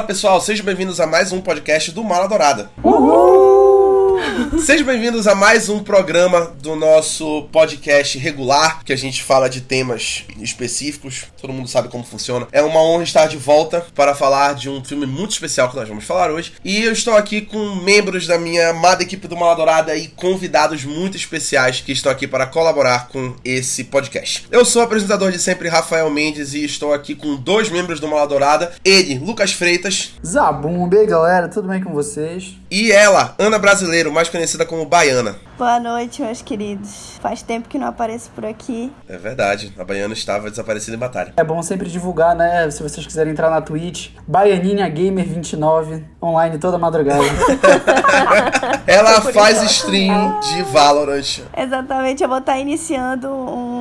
Fala pessoal, sejam bem-vindos a mais um podcast do Mala Dourada. Uhul! Sejam bem-vindos a mais um programa do nosso podcast regular, que a gente fala de temas específicos, todo mundo sabe como funciona. É uma honra estar de volta para falar de um filme muito especial que nós vamos falar hoje. E eu estou aqui com membros da minha amada equipe do Mala Dourada e convidados muito especiais que estão aqui para colaborar com esse podcast. Eu sou o apresentador de sempre, Rafael Mendes, e estou aqui com dois membros do Mala Dourada. Ele, Lucas Freitas. Zabum, bem galera, tudo bem com vocês? E ela, Ana Brasileiro, mais conhecida como Baiana. Boa noite, meus queridos. Faz tempo que não apareço por aqui. É verdade, a Baiana estava desaparecida em batalha. É bom sempre divulgar, né? Se vocês quiserem entrar na Twitch, Baianinha Gamer 29, online toda madrugada. Ela faz stream de Valorant. Exatamente, eu vou estar iniciando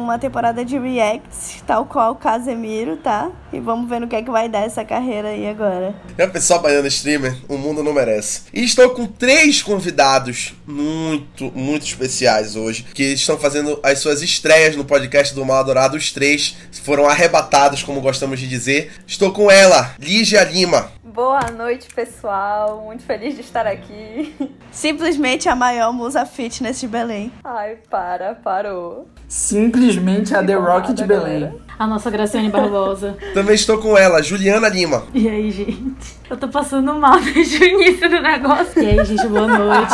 uma temporada de React, tal qual o Casemiro, tá? E vamos ver no que é que vai dar essa carreira aí agora. É pessoal baiana streamer, o mundo não merece. E estou com três convidados muito, muito especiais hoje, que estão fazendo as suas estreias no podcast do Mal Adorado. Os três foram arrebatados, como gostamos de dizer. Estou com ela, Lígia Lima. Boa noite, pessoal. Muito feliz de estar aqui. Simplesmente a maior musa fitness de Belém. Ai, para, parou. Simplesmente a The Rock de Belém. Galera. A nossa Graciane Barbosa. Também estou com ela, Juliana Lima. E aí, gente? Eu tô passando mal desde o início do negócio. E aí, gente, boa noite.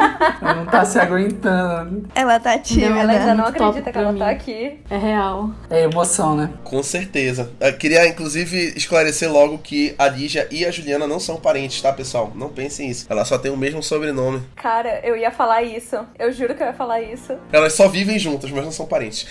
Ela não tá se aguentando. Ela tá tímida. Ela ainda não acredita que ela tá mim. aqui. É real. É emoção, né? Com certeza. Eu queria, inclusive, esclarecer logo que a Lígia e a Juliana não são parentes, tá, pessoal? Não pensem isso. Elas só têm o mesmo sobrenome. Cara, eu ia falar isso. Eu juro que eu ia falar isso. Elas só vivem juntas, mas não são parentes.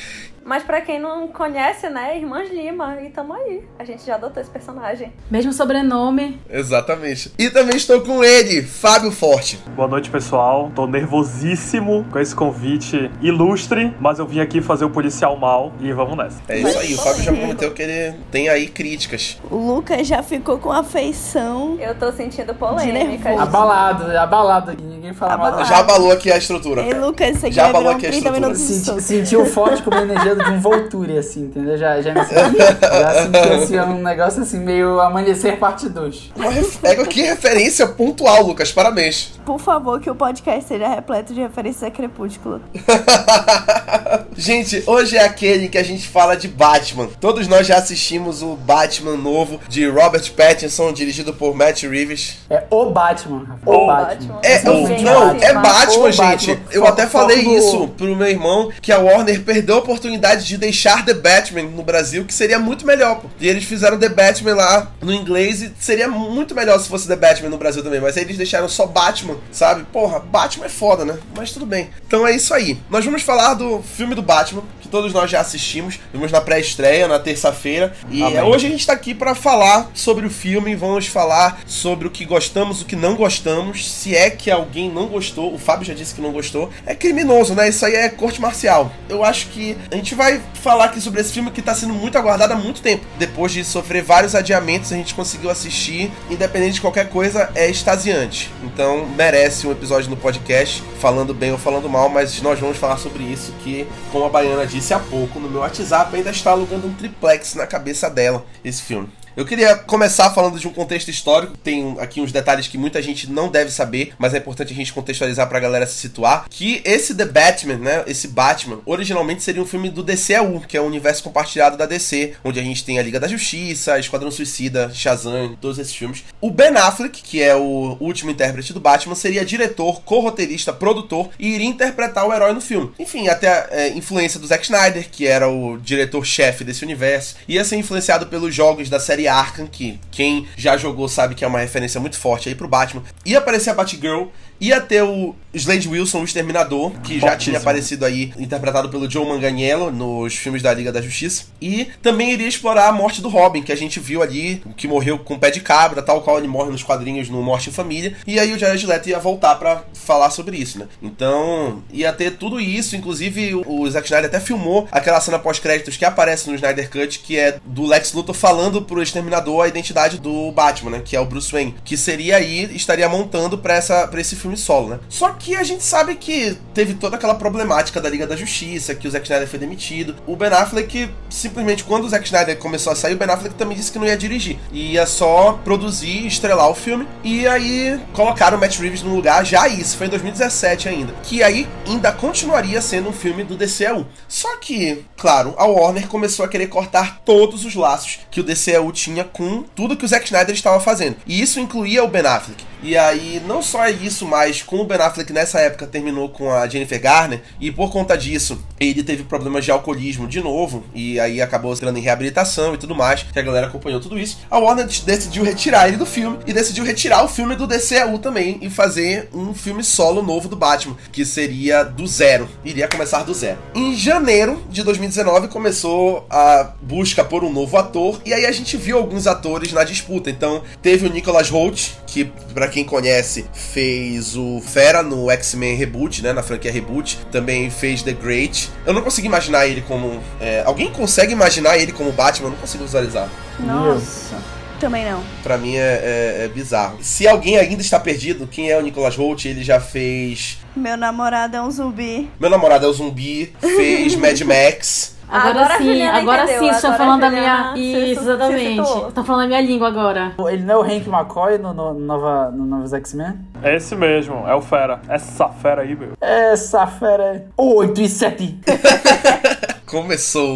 Mas pra quem não conhece, né, Irmãs Lima, e tamo aí. A gente já adotou esse personagem. Mesmo sobrenome. Exatamente. E também estou com ele, Fábio Forte. Boa noite, pessoal. Tô nervosíssimo com esse convite ilustre, mas eu vim aqui fazer o policial mal e vamos nessa. É isso aí, o Fábio já prometeu que ele tem aí críticas. O Lucas já ficou com afeição. Eu tô sentindo De polêmicas. nervoso. Abalado, abalado aqui, ninguém fala mal. Abalado. Já abalou aqui a estrutura. Ei, Lucas, aqui Já abalou aqui a 30 estrutura. sentiu forte como a energia de um Volturi, assim, entendeu? Já, já me senti. Já senti assim, um negócio assim, meio amanhecer parte 2. Uma ref- É que referência pontual, Lucas. Parabéns. Por favor, que o podcast seja repleto de referências a Crepúsculo. gente, hoje é aquele que a gente fala de Batman. Todos nós já assistimos o Batman novo de Robert Pattinson, dirigido por Matt Reeves. É o Batman. O O Batman. Batman. É, o- não, Batman. é Batman, O gente. Batman. Eu até falei isso pro meu irmão, que a Warner perdeu a oportunidade de deixar The Batman no Brasil, que seria muito melhor, pô. E eles fizeram The Batman lá no inglês e seria muito melhor se fosse The Batman no Brasil também. Mas aí eles deixaram só Batman, sabe? Porra, Batman é foda, né? Mas tudo bem. Então é isso aí. Nós vamos falar do filme do Batman, que todos nós já assistimos. Vimos na pré-estreia, na terça-feira. E Amém. hoje a gente tá aqui pra falar sobre o filme. Vamos falar sobre o que gostamos, o que não gostamos. Se é que alguém não gostou, o Fábio já disse que não gostou. É criminoso, né? Isso aí é corte marcial. Eu acho que a gente vai falar aqui sobre esse filme que tá sendo muito aguardado há muito tempo. Depois de sofrer vários adiamentos, a gente conseguiu assistir. Independente de qualquer coisa, é extasiante. Então merece um episódio no podcast, falando bem ou falando mal, mas nós vamos falar sobre isso. Que, como a Baiana disse há pouco, no meu WhatsApp ainda está alugando um triplex na cabeça dela, esse filme. Eu queria começar falando de um contexto histórico. Tem aqui uns detalhes que muita gente não deve saber, mas é importante a gente contextualizar pra galera se situar. Que esse The Batman, né? Esse Batman, originalmente seria um filme do DCU, que é o universo compartilhado da DC, onde a gente tem a Liga da Justiça, Esquadrão Suicida, Shazam, todos esses filmes. O Ben Affleck, que é o último intérprete do Batman, seria diretor, co-roteirista, produtor e iria interpretar o herói no filme. Enfim, até a é, influência do Zack Snyder, que era o diretor-chefe desse universo, ia ser influenciado pelos jogos da série Arkham, que quem já jogou sabe que é uma referência muito forte aí pro Batman. Ia aparecer a Batgirl, ia ter o Slade Wilson, o Exterminador, que já tinha aparecido aí, interpretado pelo Joe Manganiello nos filmes da Liga da Justiça. E também iria explorar a morte do Robin, que a gente viu ali, que morreu com pé de cabra, tal qual ele morre nos quadrinhos no Morte em Família. E aí o Jared Leto ia voltar pra falar sobre isso, né? Então, ia ter tudo isso, inclusive o Zack Snyder até filmou aquela cena pós-créditos que aparece no Snyder Cut, que é do Lex Luthor falando pro Exterminador a identidade do Batman, né? Que é o Bruce Wayne. Que seria aí, estaria montando pra, essa, pra esse filme solo, né? Só que a gente sabe que teve toda aquela problemática da Liga da Justiça, que o Zack Snyder foi demitido. O Ben Affleck, simplesmente quando o Zack Snyder começou a sair, o Ben Affleck também disse que não ia dirigir. Ia só produzir estrelar o filme. E aí colocaram o Matt Reeves no lugar, já isso, foi em 2017 ainda. Que aí ainda continuaria sendo um filme do DCU. Só que, claro, a Warner começou a querer cortar todos os laços que o DCU tinha com tudo que o Zack Snyder estava fazendo. E isso incluía o Ben Affleck. E aí, não só é isso, mas como o Ben Affleck nessa época terminou com a Jennifer Garner, e por conta disso, ele teve problemas de alcoolismo de novo, e aí acabou entrando em reabilitação e tudo mais, que a galera acompanhou tudo isso, a Warner decidiu retirar ele do filme, e decidiu retirar o filme do DCU também, e fazer um filme solo novo do Batman, que seria do zero, iria começar do zero. Em janeiro de 2019 começou a busca por um novo ator, e aí a gente viu alguns atores na disputa, então teve o Nicholas Holt, que para quem conhece, fez o Fera no X-Men Reboot, né? Na franquia Reboot. Também fez The Great. Eu não consigo imaginar ele como. é, alguém consegue imaginar ele como Batman? Eu não consigo visualizar. Nossa. Também não. Pra mim é, é- é bizarro. Se alguém ainda está perdido, quem é o Nicholas Holt? Ele já fez. Meu namorado é um zumbi. Meu namorado é o zumbi, fez Mad Max. Agora, Agora a sim, agora entendeu, sim, estão agora falando a da minha. Isso, exatamente. Estão falando a minha língua agora. Ele não é o Hank McCoy no, no, nova, no Novos X-Men? É esse mesmo, é o Fera. Essa fera aí, meu. Essa fera é 8 e 7. Começou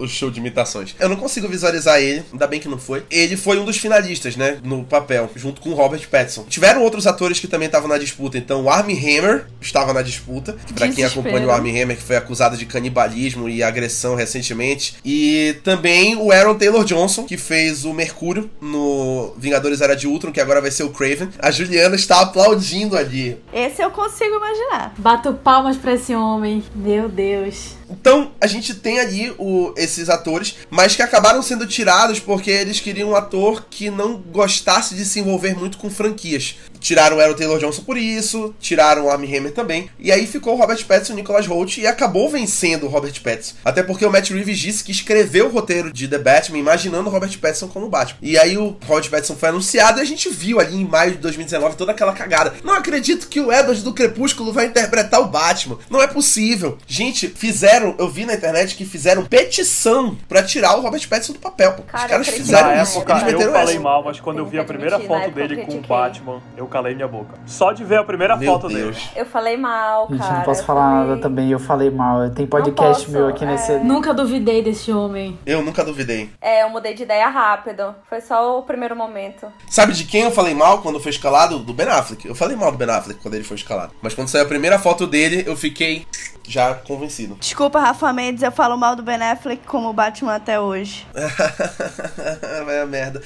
o, o show de imitações. Eu não consigo visualizar ele, ainda bem que não foi. Ele foi um dos finalistas, né? No papel, junto com o Robert Pattinson. Tiveram outros atores que também estavam na disputa. Então, o Armie Hammer estava na disputa. Que pra quem acompanha o Armie Hammer, que foi acusado de canibalismo e agressão recentemente. E também o Aaron Taylor Johnson, que fez o Mercúrio no Vingadores Era de Ultron, que agora vai ser o Craven. A Juliana está aplaudindo ali. Esse eu consigo imaginar. Bato palmas pra esse homem. Meu Deus. Então, a gente tem ali o- esses atores, mas que acabaram sendo tirados porque eles queriam um ator que não gostasse de se envolver muito com franquias. Tiraram o Aaron Taylor Johnson por isso, tiraram o Armie Hammer também, e aí ficou o Robert Pattinson e o Nicholas Holt e acabou vencendo o Robert Pattinson. Até porque o Matt Reeves disse que escreveu o roteiro de The Batman imaginando o Robert Pattinson como Batman. E aí o Robert Pattinson foi anunciado e a gente viu ali em maio de 2019 toda aquela cagada. Não acredito que o Edward do Crepúsculo vai interpretar o Batman. Não é possível. Gente, fizeram, eu vi na internet que fizeram petição pra tirar o Robert Pattinson do papel. pô. Os Cara, caras eu fizeram isso, época Eles eu meteram falei essa. mal, mas quando eu vi a primeira foto eu dele com o. Batman, eu calei minha boca. Só de ver a primeira Meu foto Deus. dele. Eu falei mal, Gente, cara. eu não posso eu falar falei- nada também, eu falei mal. Tem podcast meu aqui é. nesse. Nunca duvidei desse homem. Eu nunca duvidei. É, eu mudei de ideia rápido. Foi só o primeiro momento. Sabe de quem eu falei mal quando foi escalado? Do Ben Affleck. Eu falei mal do Ben Affleck quando ele foi escalado. Mas quando saiu a primeira foto dele, eu fiquei já convencido. Desculpa, Rafa Mendes, eu falo mal do Ben Affleck como Batman até hoje. Vai a merda.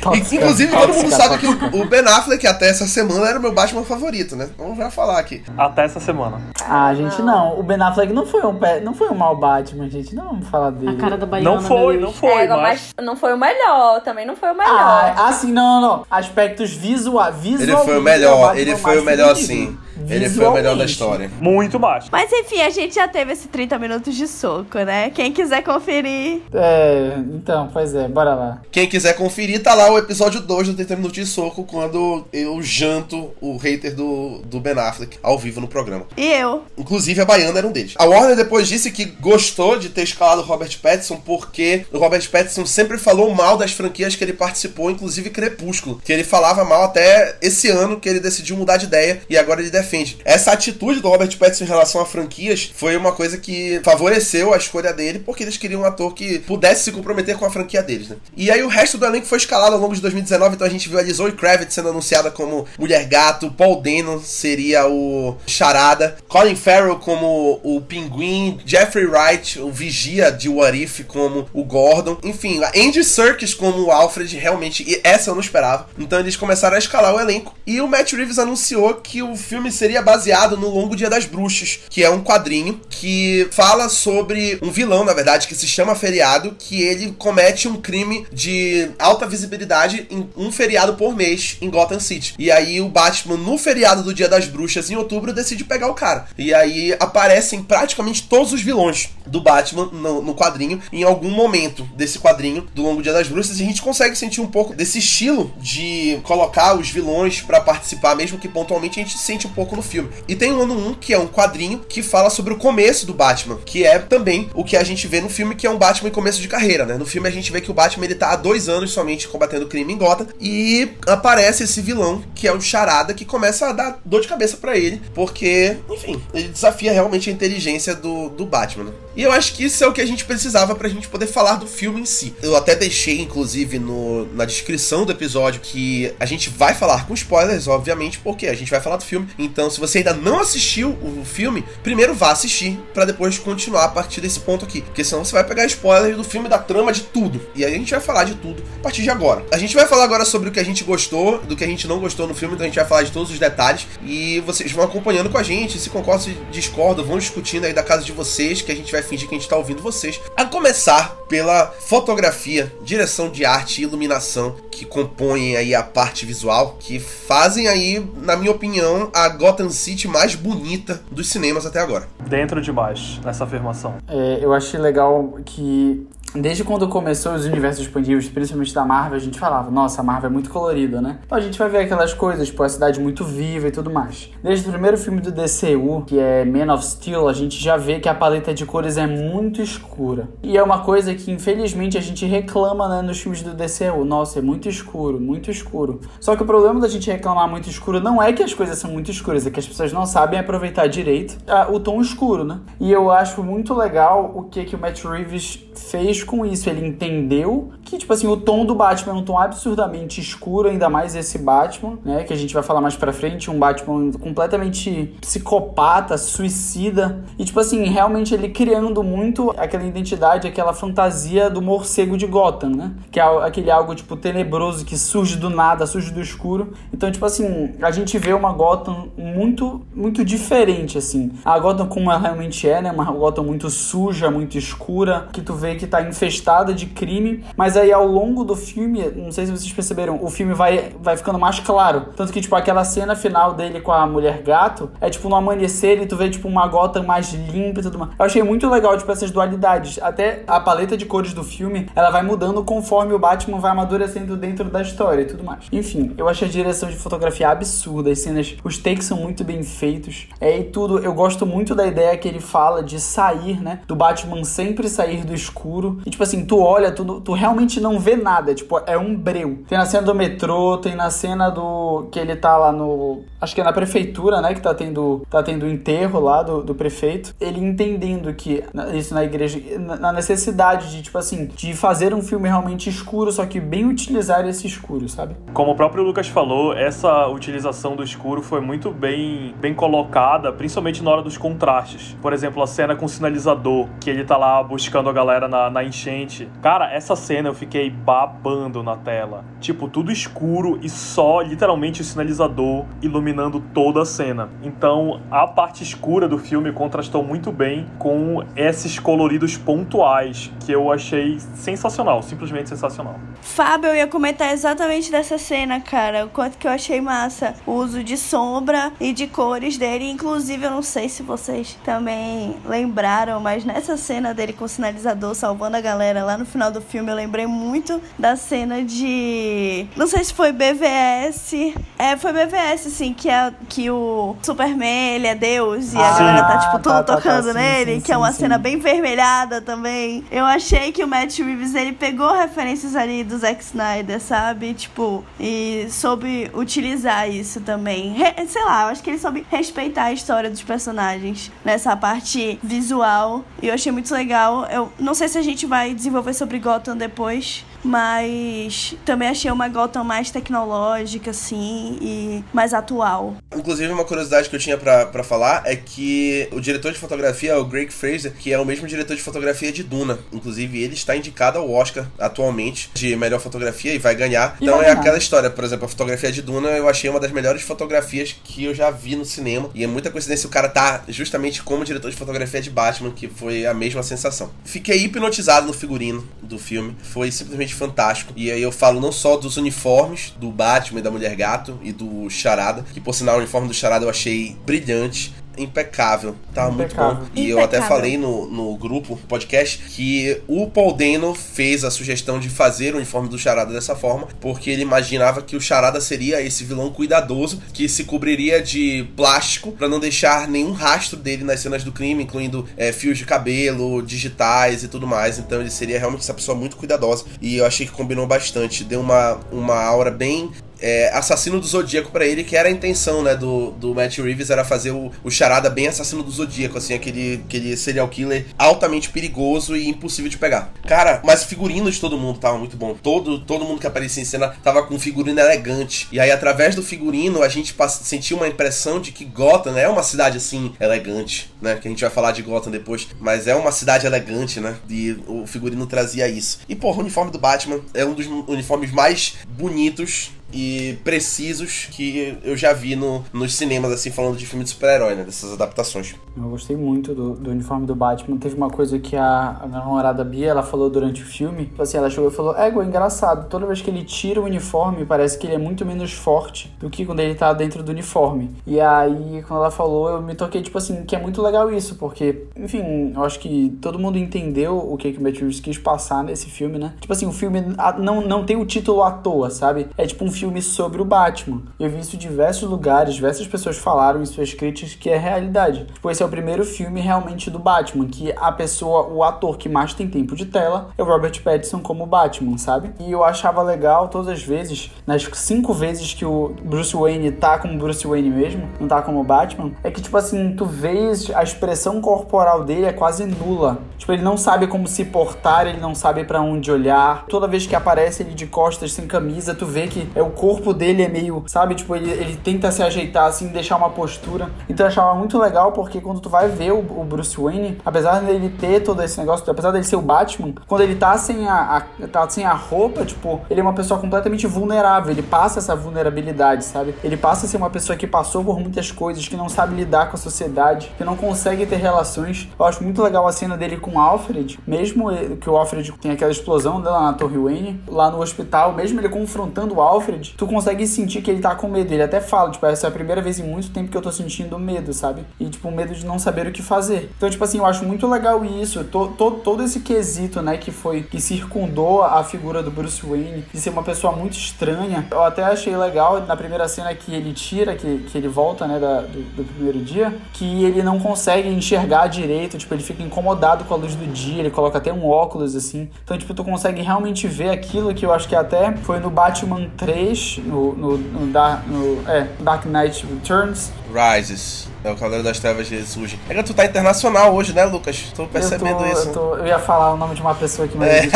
Tóxica, Inclusive, todo mundo tóxica, sabe que o o Ben Affleck até essa semana era o meu Batman favorito, né? Vamos já falar aqui. Até essa semana. Ah, gente, não. O Ben Affleck não foi um, pé- não foi um mau Batman, gente. Não vamos falar dele. A cara da baiana. Não foi, meu não foi, é, mas... mas não foi o melhor. Também não foi o melhor. Ah, ah, sim, não, não, não. Aspectos visuais. Ele Visualmente, foi o é melhor, ele mais foi o melhor sim. Ele foi o melhor da história. Muito mais. Mas enfim, a gente já teve esse 30 minutos de soco, né? Quem quiser conferir, É, então, pois é, bora lá. Quem quiser conferir, tá lá o episódio 2 do 30 Minutos de Soco, quando eu janto o hater do, do Ben Affleck ao vivo no programa. e eu. Inclusive, a Baiana era um deles. A Warner depois disse que gostou de ter escalado o Robert Pattinson porque o Robert Pattinson sempre falou mal das franquias que ele participou, inclusive Crepúsculo. Que ele falava mal até esse ano que ele decidiu mudar de ideia e agora ele defende. Essa atitude do Robert Pattinson em relação a franquias foi uma coisa que favoreceu a escolha dele porque eles queriam um ator que pudesse se comprometer com a franquia deles, né? E aí o resto do elenco foi escalado ao longo de 2019, então a gente viu a Zoe Kravitz sendo anunciada como Mulher Gato, Paul Dano seria o Charada, Colin Farrell como o Pinguim, Jeffrey Wright, o Vigia de What If como o Gordon, enfim, Andy Serkis como o Alfred, realmente, e essa eu não esperava. Então eles começaram a escalar o elenco e o Matt Reeves anunciou que o filme seria baseado no Longo Dia das Bruxas, que é um quadrinho que fala sobre um vilão, na verdade, que se chama Feriado, que ele comete um crime de alta visibilidade em um feriado por mês em Gotham City. E aí o Batman, no feriado do Dia das Bruxas, em outubro, decide pegar o cara. E aí aparecem praticamente todos os vilões do Batman no, no quadrinho em algum momento desse quadrinho do Longo Dia das Bruxas. E a gente consegue sentir um pouco desse estilo de colocar os vilões para participar, mesmo que pontualmente a gente sente um pouco filme. E tem o ano 1, que é um quadrinho que fala sobre o começo do Batman, que é também o que a gente vê no filme, que é um Batman em começo de carreira, né? No filme a gente vê que o Batman ele tá há dois anos somente combatendo crime em Gotham e aparece esse vilão que é o Charada que começa a dar dor de cabeça para ele, porque, enfim, ele desafia realmente a inteligência do, do Batman. E eu acho que isso é o que a gente precisava pra gente poder falar do filme em si. Eu até deixei, inclusive, no, na descrição do episódio que a gente vai falar com spoilers, obviamente, porque a gente vai falar do filme. Então, se você ainda não assistiu o filme, primeiro vá assistir para depois continuar a partir desse ponto aqui. Porque senão você vai pegar spoilers do filme, da trama, de tudo. E aí a gente vai falar de tudo a partir de agora. A gente vai falar agora sobre o que a gente gostou, do que a gente não gostou no filme, então a gente vai falar de todos os detalhes. E vocês vão acompanhando com a gente, se concordam, se discordam, vão discutindo aí da casa de vocês, que a gente vai fingir que a gente tá ouvindo vocês. A começar pela fotografia, direção de arte e iluminação que compõem aí a parte visual, que fazem aí, na minha opinião, a Gotham City mais bonita dos cinemas até agora. Dentro demais nessa afirmação. É, eu achei legal que Desde quando começou os universos expandidos, principalmente da Marvel, a gente falava, nossa, a Marvel é muito colorida, né? Então a gente vai ver aquelas coisas, tipo, a cidade muito viva e tudo mais. Desde o primeiro filme do DCU, que é Man of Steel, a gente já vê que a paleta de cores é muito escura. E é uma coisa que, infelizmente, a gente reclama, né, nos filmes do DCU. Nossa, é muito escuro, muito escuro. Só que o problema da gente reclamar muito escuro não é que as coisas são muito escuras, é que as pessoas não sabem aproveitar direito o tom escuro, né? E eu acho muito legal o que, que o Matt Reeves fez com isso. Ele entendeu que, tipo assim, o tom do Batman é um tom absurdamente escuro, ainda mais esse Batman, né? Que a gente vai falar mais pra frente, um Batman completamente psicopata, suicida. E, tipo assim, realmente ele criando muito aquela identidade, aquela fantasia do morcego de Gotham, né? Que é aquele algo, tipo, tenebroso que surge do nada, surge do escuro. Então, tipo assim, a gente vê uma Gotham muito, muito diferente, assim. A Gotham como ela realmente é, né? Uma Gotham muito suja, muito escura, que tu vê que tá infestada de crime, mas aí ao longo do filme, não sei se vocês perceberam, o filme vai, vai ficando mais claro. Tanto que, tipo, aquela cena final dele com a mulher gato é tipo no amanhecer e tu vê, tipo, uma gota mais limpa e tudo mais. Eu achei muito legal, tipo, essas dualidades. Até a paleta de cores do filme, ela vai mudando conforme o Batman vai amadurecendo dentro da história e tudo mais. Enfim, eu achei a direção de fotografia absurda, as cenas, os takes são muito bem feitos. É, e tudo, eu gosto muito da ideia que ele fala de sair, né, do Batman sempre sair do escuro. E tipo assim, tu olha, tu, tu realmente não vê nada. Tipo, é um breu. Tem na cena do metrô, tem na cena do. que ele tá lá no. Acho que é na prefeitura, né? Que tá tendo, tá tendo enterro lá do, do prefeito. Ele entendendo que. Isso na igreja. Na necessidade de, tipo assim, de fazer um filme realmente escuro, só que bem utilizar esse escuro, sabe? Como o próprio Lucas falou, essa utilização do escuro foi muito bem, bem colocada, principalmente na hora dos contrastes. Por exemplo, a cena com o sinalizador, que ele tá lá buscando a galera na, na enchente. Cara, essa cena eu fiquei babando na tela. Tipo, tudo escuro e só literalmente o sinalizador iluminando toda a cena. Então, a parte escura do filme contrastou muito bem com esses coloridos pontuais que eu achei sensacional, simplesmente sensacional. Fábio, eu ia comentar exatamente dessa cena, cara. O quanto que eu achei massa o uso de sombra e de cores dele. Inclusive, eu não sei se vocês também lembraram, mas nessa cena dele com o sinalizador salvando a galera lá no final do filme, eu lembrei muito da cena de. Não sei se foi BVS. É, foi BVS, sim, que, é, que o Superman, ele é Deus e a Ah, galera tá, tipo, tudo tá, tá, tá, tocando sim, nele, sim, que é sim, uma sim. cena bem vermelhada também. Eu achei que o Matt Reeves, ele pegou referências ali do Zack Snyder, sabe? Tipo, e soube utilizar isso também. Re- sei lá, eu acho que ele soube respeitar a história dos personagens nessa parte visual. E eu achei muito legal. Eu não sei se a gente vai desenvolver sobre Gotham depois. Mas também achei uma Gotham mais tecnológica, assim, e mais atual. Inclusive, uma curiosidade que eu tinha pra, pra falar é que o diretor de fotografia é o Greg Fraser, que é o mesmo diretor de fotografia de Duna. Inclusive, ele está indicado ao Oscar atualmente de melhor fotografia e vai ganhar. E Então vai é ganhar. aquela história, por exemplo, a fotografia de Duna eu achei uma das melhores fotografias que eu já vi no cinema. E é muita coincidência o cara tá justamente como diretor de fotografia de Batman, que foi a mesma sensação. Fiquei hipnotizado no figurino do filme. Foi simplesmente fantástico. E aí eu falo não só dos uniformes do Batman e da Mulher Gato e do Charada, que por sinal o uniforme do Charada eu achei brilhante. Impecável. Tava muito Impecável. bom. E eu até Impecável. falei no, no grupo podcast que o Paul Dano fez a sugestão de fazer o uniforme do Charada dessa forma, porque ele imaginava que o Charada seria esse vilão cuidadoso que se cobriria de plástico pra não deixar nenhum rastro dele nas cenas do crime, incluindo é, fios de cabelo, digitais e tudo mais. Então ele seria realmente essa pessoa muito cuidadosa. E eu achei que combinou bastante. Deu uma, uma aura bem é, assassino do Zodíaco pra ele, que era a intenção, né, do, do Matt Reeves, era fazer o, o charada bem assassino do Zodíaco, assim, aquele, aquele serial killer altamente perigoso e impossível de pegar. Cara, mas figurino de todo mundo tava muito bom. Todo, todo mundo que aparecia em cena tava com um figurino elegante. E aí, através do figurino, a gente sentiu uma impressão de que Gotham né, é uma cidade, assim, elegante, né, que a gente vai falar de Gotham depois, mas é uma cidade elegante, né, e o figurino trazia isso. E, porra, o uniforme do Batman é um dos uniformes mais bonitos e precisos que eu já vi no, nos cinemas, assim, falando de filme de super-herói, né? Dessas adaptações. Eu gostei muito do, do uniforme do Batman. Teve uma coisa que a, a minha namorada Bia, ela falou durante o filme. Assim, ela chegou e falou, é, engraçado. Toda vez que ele tira o uniforme, parece que ele é muito menos forte do que quando ele tá dentro do uniforme. E aí, quando ela falou, eu me toquei, tipo assim, que é muito legal isso. Porque, enfim, eu acho que todo mundo entendeu o que, que o Matt Reeves quis passar nesse filme, né? Tipo assim, o filme não, não tem o título à toa, sabe? É tipo um filme sobre o Batman. Eu vi isso em diversos lugares, diversas pessoas falaram em suas críticas que é realidade. Tipo, esse é o primeiro filme realmente do Batman, que a pessoa, o ator que mais tem tempo de tela é o Robert Pattinson como Batman, sabe? E eu achava legal todas as vezes, nas cinco vezes que o Bruce Wayne tá como Bruce Wayne mesmo, não tá como Batman, é que, tipo assim, tu vês a expressão corporal dele é quase nula. Tipo, ele não sabe como se portar, ele não sabe pra onde olhar. Toda vez que aparece ele de costas sem camisa, tu vê que é o corpo dele é meio, sabe? Tipo, ele, ele tenta se ajeitar assim, deixar uma postura. Então eu achava muito legal porque quando tu vai ver o, o Bruce Wayne, apesar dele ter todo esse negócio, apesar dele ser o Batman, quando ele tá sem a, a- tá sem a roupa, tipo, ele é uma pessoa completamente vulnerável. Ele passa essa vulnerabilidade, sabe? Ele passa a ser uma pessoa que passou por muitas coisas, que não sabe lidar com a sociedade, que não consegue ter relações. Eu acho muito legal a cena dele com o Alfred, mesmo que o Alfred tem aquela explosão dela na Torre Wayne, lá no hospital, mesmo ele confrontando o Alfred, tu consegue sentir que ele tá com medo. Ele até fala, tipo, essa é a primeira vez em muito tempo que eu tô sentindo medo, sabe? E, tipo, medo de não saber o que fazer. Então, tipo assim, eu acho muito legal isso, to, to- todo esse quesito, né, que foi, que circundou a figura do Bruce Wayne, de ser uma pessoa muito estranha. Eu até achei legal na primeira cena que ele tira, que, que ele volta, né, da- do, do primeiro dia, que ele não consegue enxergar direito, tipo, ele fica incomodado com a luz do dia, ele coloca até um óculos, assim. Então, tipo, tu consegue realmente ver aquilo que eu acho que até foi no Batman 3, no, no, no, Dar- no- é, Dark Knight Returns, Rises. É o Cavaleiro das Trevas ressurge. É que tu tá internacional hoje, né, Lucas? Tô percebendo eu tô, isso. Eu, tô- eu ia falar o nome de uma pessoa aqui, mas É.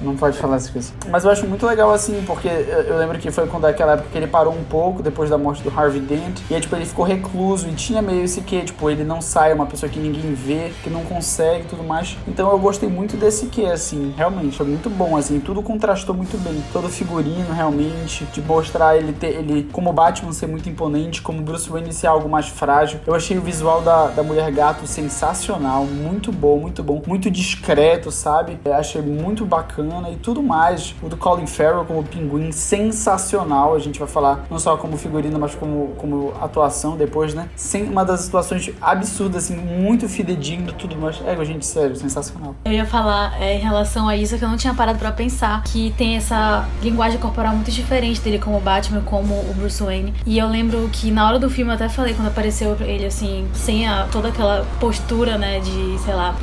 não pode falar essas coisas. Mas eu acho muito legal assim, porque eu, lembro que foi quando aquela época que ele parou um pouco depois da morte do Harvey Dent. E aí, tipo, ele ficou recluso e tinha meio esse que, tipo, ele não sai, é uma pessoa que ninguém vê, que não consegue e tudo mais. Então eu gostei muito desse que, assim, realmente, foi muito bom, assim, tudo contrastou muito bem. Todo figurino, realmente, de mostrar ele ter, ele, como Batman ser muito imponente, como Bruce Wayne ser algo mais frágil. Eu achei o visual da, da Mulher Gato sensacional, muito bom, muito bom, muito discreto, sabe? Eu achei muito bacana e tudo mais. O do Colin Farrell como Pinguim, sensacional. A gente vai falar não só como figurino, mas como, como atuação depois, né? Sem uma das situações absurdas, assim, muito fidedigno, tudo mais. É, gente, sério, sensacional. Eu ia falar é, em relação a isso que eu não tinha parado pra pensar. Que tem essa linguagem corporal muito diferente dele como Batman, como o Bruce Wayne. E eu lembro que na hora do filme eu até falei quando apareceu ele assim, sem a, toda aquela postura, né, de, sei lá,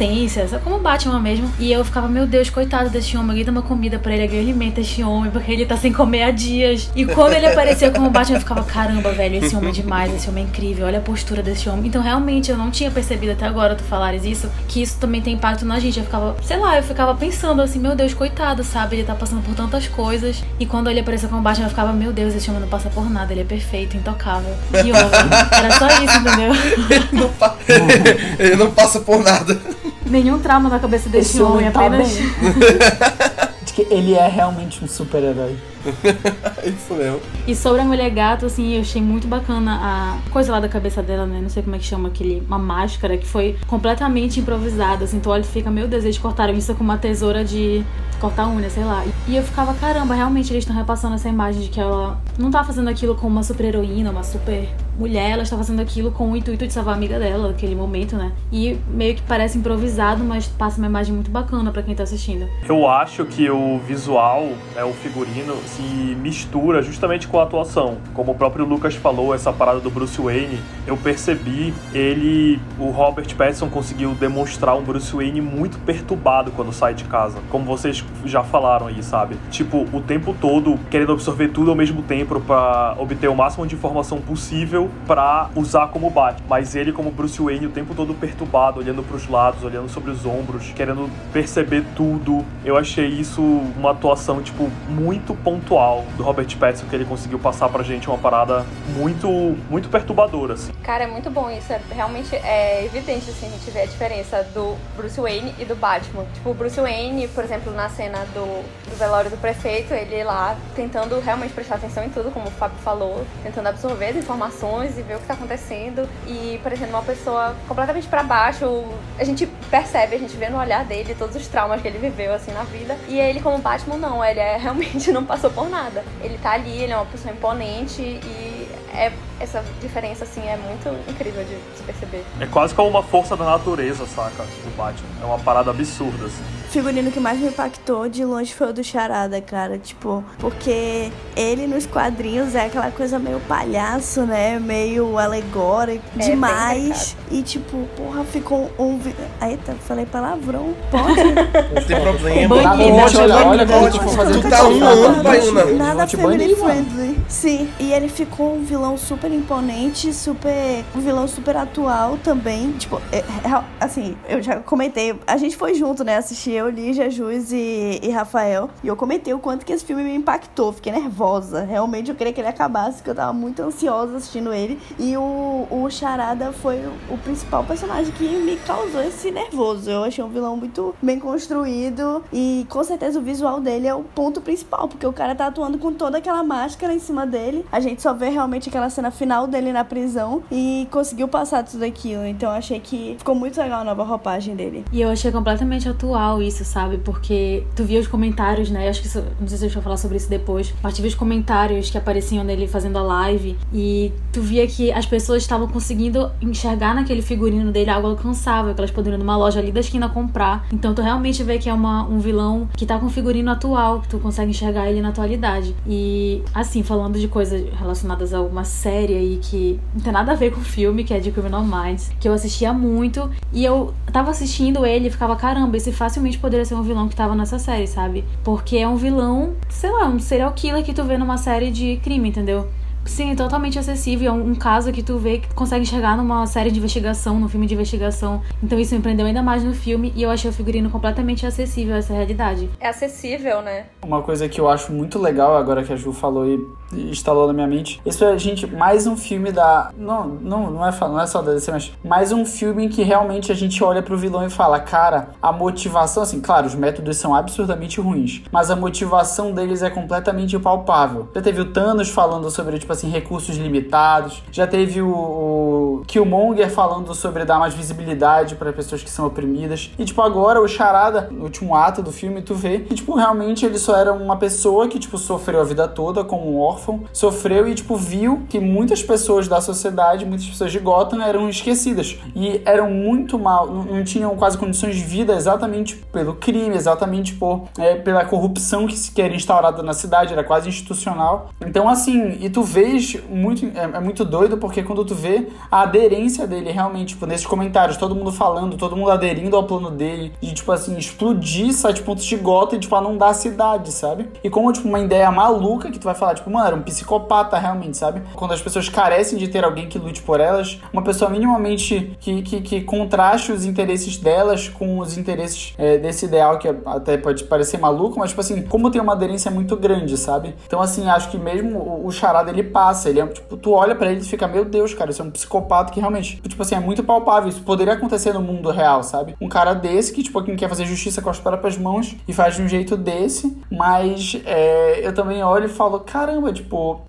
sabe, como Batman mesmo. E eu ficava, meu Deus, coitado desse homem, alguém dá uma comida pra ele, alguém alimenta esse homem, porque ele tá sem comer há dias. E quando ele apareceu como Batman, eu ficava, caramba, velho, esse homem é demais, esse homem é incrível, olha a postura desse homem. Então realmente eu não tinha percebido até agora tu falares isso, que isso também tem impacto na gente. Eu ficava, sei lá, eu ficava pensando assim, meu Deus, coitado, sabe? Ele tá passando por tantas coisas. E quando ele apareceu como Batman, eu ficava, meu Deus, esse homem não passa por nada, ele é perfeito, intocável. Que homem. Era só isso, entendeu? Ele não, pa- ele não passa por nada. Nenhum trauma na cabeça desse Esse homem, homem tá apenas. bem. De que ele é realmente um super-herói. Isso mesmo. E sobre a mulher gato, assim, eu achei muito bacana a coisa lá da cabeça dela, né? Não sei como é que chama aquele. Uma máscara que foi completamente improvisada. Assim, tu olha fica, meu Deus, eles cortaram isso com uma tesoura de cortar unha, sei lá. E eu ficava, caramba, realmente eles estão repassando essa imagem de que ela não tá fazendo aquilo como uma super heroína, uma super mulher, ela está fazendo aquilo com o intuito de salvar a amiga dela naquele momento, né? E meio que parece improvisado, mas passa uma imagem muito bacana para quem tá assistindo. Eu acho que o visual, né, o figurino, se mistura justamente com a atuação. Como o próprio Lucas falou, essa parada do Bruce Wayne, eu percebi ele, o Robert Pattinson conseguiu demonstrar um Bruce Wayne muito perturbado quando sai de casa. Como vocês já falaram aí, sabe? Tipo, o tempo todo querendo absorver tudo ao mesmo tempo para obter o máximo de informação possível para usar como Batman. Mas ele, como Bruce Wayne, o tempo todo perturbado, olhando para os lados, olhando sobre os ombros, querendo perceber tudo. Eu achei isso uma atuação, tipo, muito pontual do Robert Pattinson, que ele conseguiu passar pra gente uma parada muito, muito perturbadora, assim. Cara, é muito bom isso. É, realmente é evidente, assim, a gente vê a diferença do Bruce Wayne e do Batman. Tipo, o Bruce Wayne, por exemplo, na cena do, do velório do prefeito, ele lá tentando realmente prestar atenção em tudo, como o Fábio falou, tentando absorver as informações e ver o que tá acontecendo. E parecendo uma pessoa completamente para baixo. A gente percebe, a gente vê no olhar dele todos os traumas que ele viveu assim na vida. E ele, como Batman, não, ele é, realmente não passou por nada. Ele tá ali, ele é uma pessoa imponente e é, essa diferença, assim, é muito incrível de se perceber. É quase como uma força da natureza, saca? O Batman. É uma parada absurda, assim. O figurino que mais me impactou de longe foi o do Charada, cara. Tipo, porque ele nos quadrinhos é aquela coisa meio palhaço, né? Meio alegórico É, demais. E tipo, porra, ficou um. Eita, falei palavrão. Pode? Não tem problema. Pode, olha, olha quando Pode, tu tá um ano, Baiana. Nada family friendly. Sim. E ele ficou um vilão super imponente, super. Um vilão super atual também. Tipo, é- é- assim, eu já comentei. A gente foi junto, né? Assistir eu, Lígia, Jus e, e Rafael. E eu comentei o quanto que esse filme me impactou. Fiquei nervosa. Realmente eu queria que ele acabasse, porque eu tava muito ansiosa assistindo ele. E o, o Charada foi o, o principal personagem que me causou esse nervoso. Eu achei um vilão muito bem construído. E com certeza o visual dele é o ponto principal, porque o cara tá atuando com toda aquela máscara em cima dele. A gente só vê realmente aquela cena final dele na prisão e conseguiu passar tudo aquilo. Então eu achei que ficou muito legal a nova roupagem dele. E eu achei completamente atual isso, sabe? Porque tu via os comentários, né? Eu acho que isso, não sei se eu vou falar sobre isso depois, mas tu via os comentários que apareciam dele fazendo a live e tu via que as pessoas estavam conseguindo enxergar naquele figurino dele algo alcançável, que elas poderiam ir numa loja ali da esquina comprar. Então tu realmente vê que é uma, um vilão que tá com um figurino atual, que tu consegue enxergar ele na atualidade. E assim, falando de coisas relacionadas a uma série aí que não tem nada a ver com o filme, que é de Criminal Minds, que eu assistia muito e eu tava assistindo ele e ficava, caramba, esse facilmente poderia ser um vilão que tava nessa série, sabe? Porque é um vilão, sei lá, um serial killer que tu vê numa série de crime, entendeu? Sim, totalmente acessível. É um, caso que tu vê que tu consegue enxergar numa série de investigação, num filme de investigação. Então isso me prendeu ainda mais no filme e eu achei o figurino completamente acessível a essa realidade. É acessível, né? Uma coisa que eu acho muito legal agora que a Ju falou e e instalou na minha mente. Isso é, gente, mais um filme da. Não, não, não, é, não é só da DC, mas mais um filme em que realmente a gente olha pro vilão e fala, cara, a motivação, assim, claro, os métodos são absurdamente ruins, mas a motivação deles é completamente palpável. Já teve o Thanos falando sobre, tipo assim, recursos limitados, já teve o, o Killmonger falando sobre dar mais visibilidade para pessoas que são oprimidas. E, tipo, agora o Charada, no último ato do filme, tu vê que, tipo, realmente ele só era uma pessoa que, tipo, sofreu a vida toda como um órfão, sofreu e, tipo, viu que muitas pessoas da sociedade, muitas pessoas de Gotham eram esquecidas e eram muito mal, não, tinham quase condições de vida exatamente pelo crime, exatamente por, é, pela corrupção que se era instaurada na cidade, era quase institucional. Então, assim, e tu vês muito, é, é muito doido porque quando tu vê a aderência dele realmente, tipo, nesses comentários, todo mundo falando, todo mundo aderindo ao plano dele, de, tipo assim, explodir sete pontos de gota e, tipo, inundar a cidade, sabe? E como, tipo, uma ideia maluca que tu vai falar, tipo, mano, era um psicopata realmente, sabe? Quando as pessoas carecem de ter alguém que lute por elas, uma pessoa minimamente que, que, que contraste os interesses delas com os interesses é, desse ideal que até pode parecer maluco, mas, tipo assim, como tem uma aderência muito grande, sabe? Então, assim, acho que mesmo o, o Charada, ele passa. Ele é, tipo, tu olha para ele e fica, meu Deus, cara, isso é um psicopata que realmente, tipo assim, é muito palpável. Isso poderia acontecer no mundo real, sabe? Um cara desse que, tipo, quem quer fazer justiça com as próprias mãos e faz de um jeito desse, mas é, eu também olho e falo, caramba, tipo,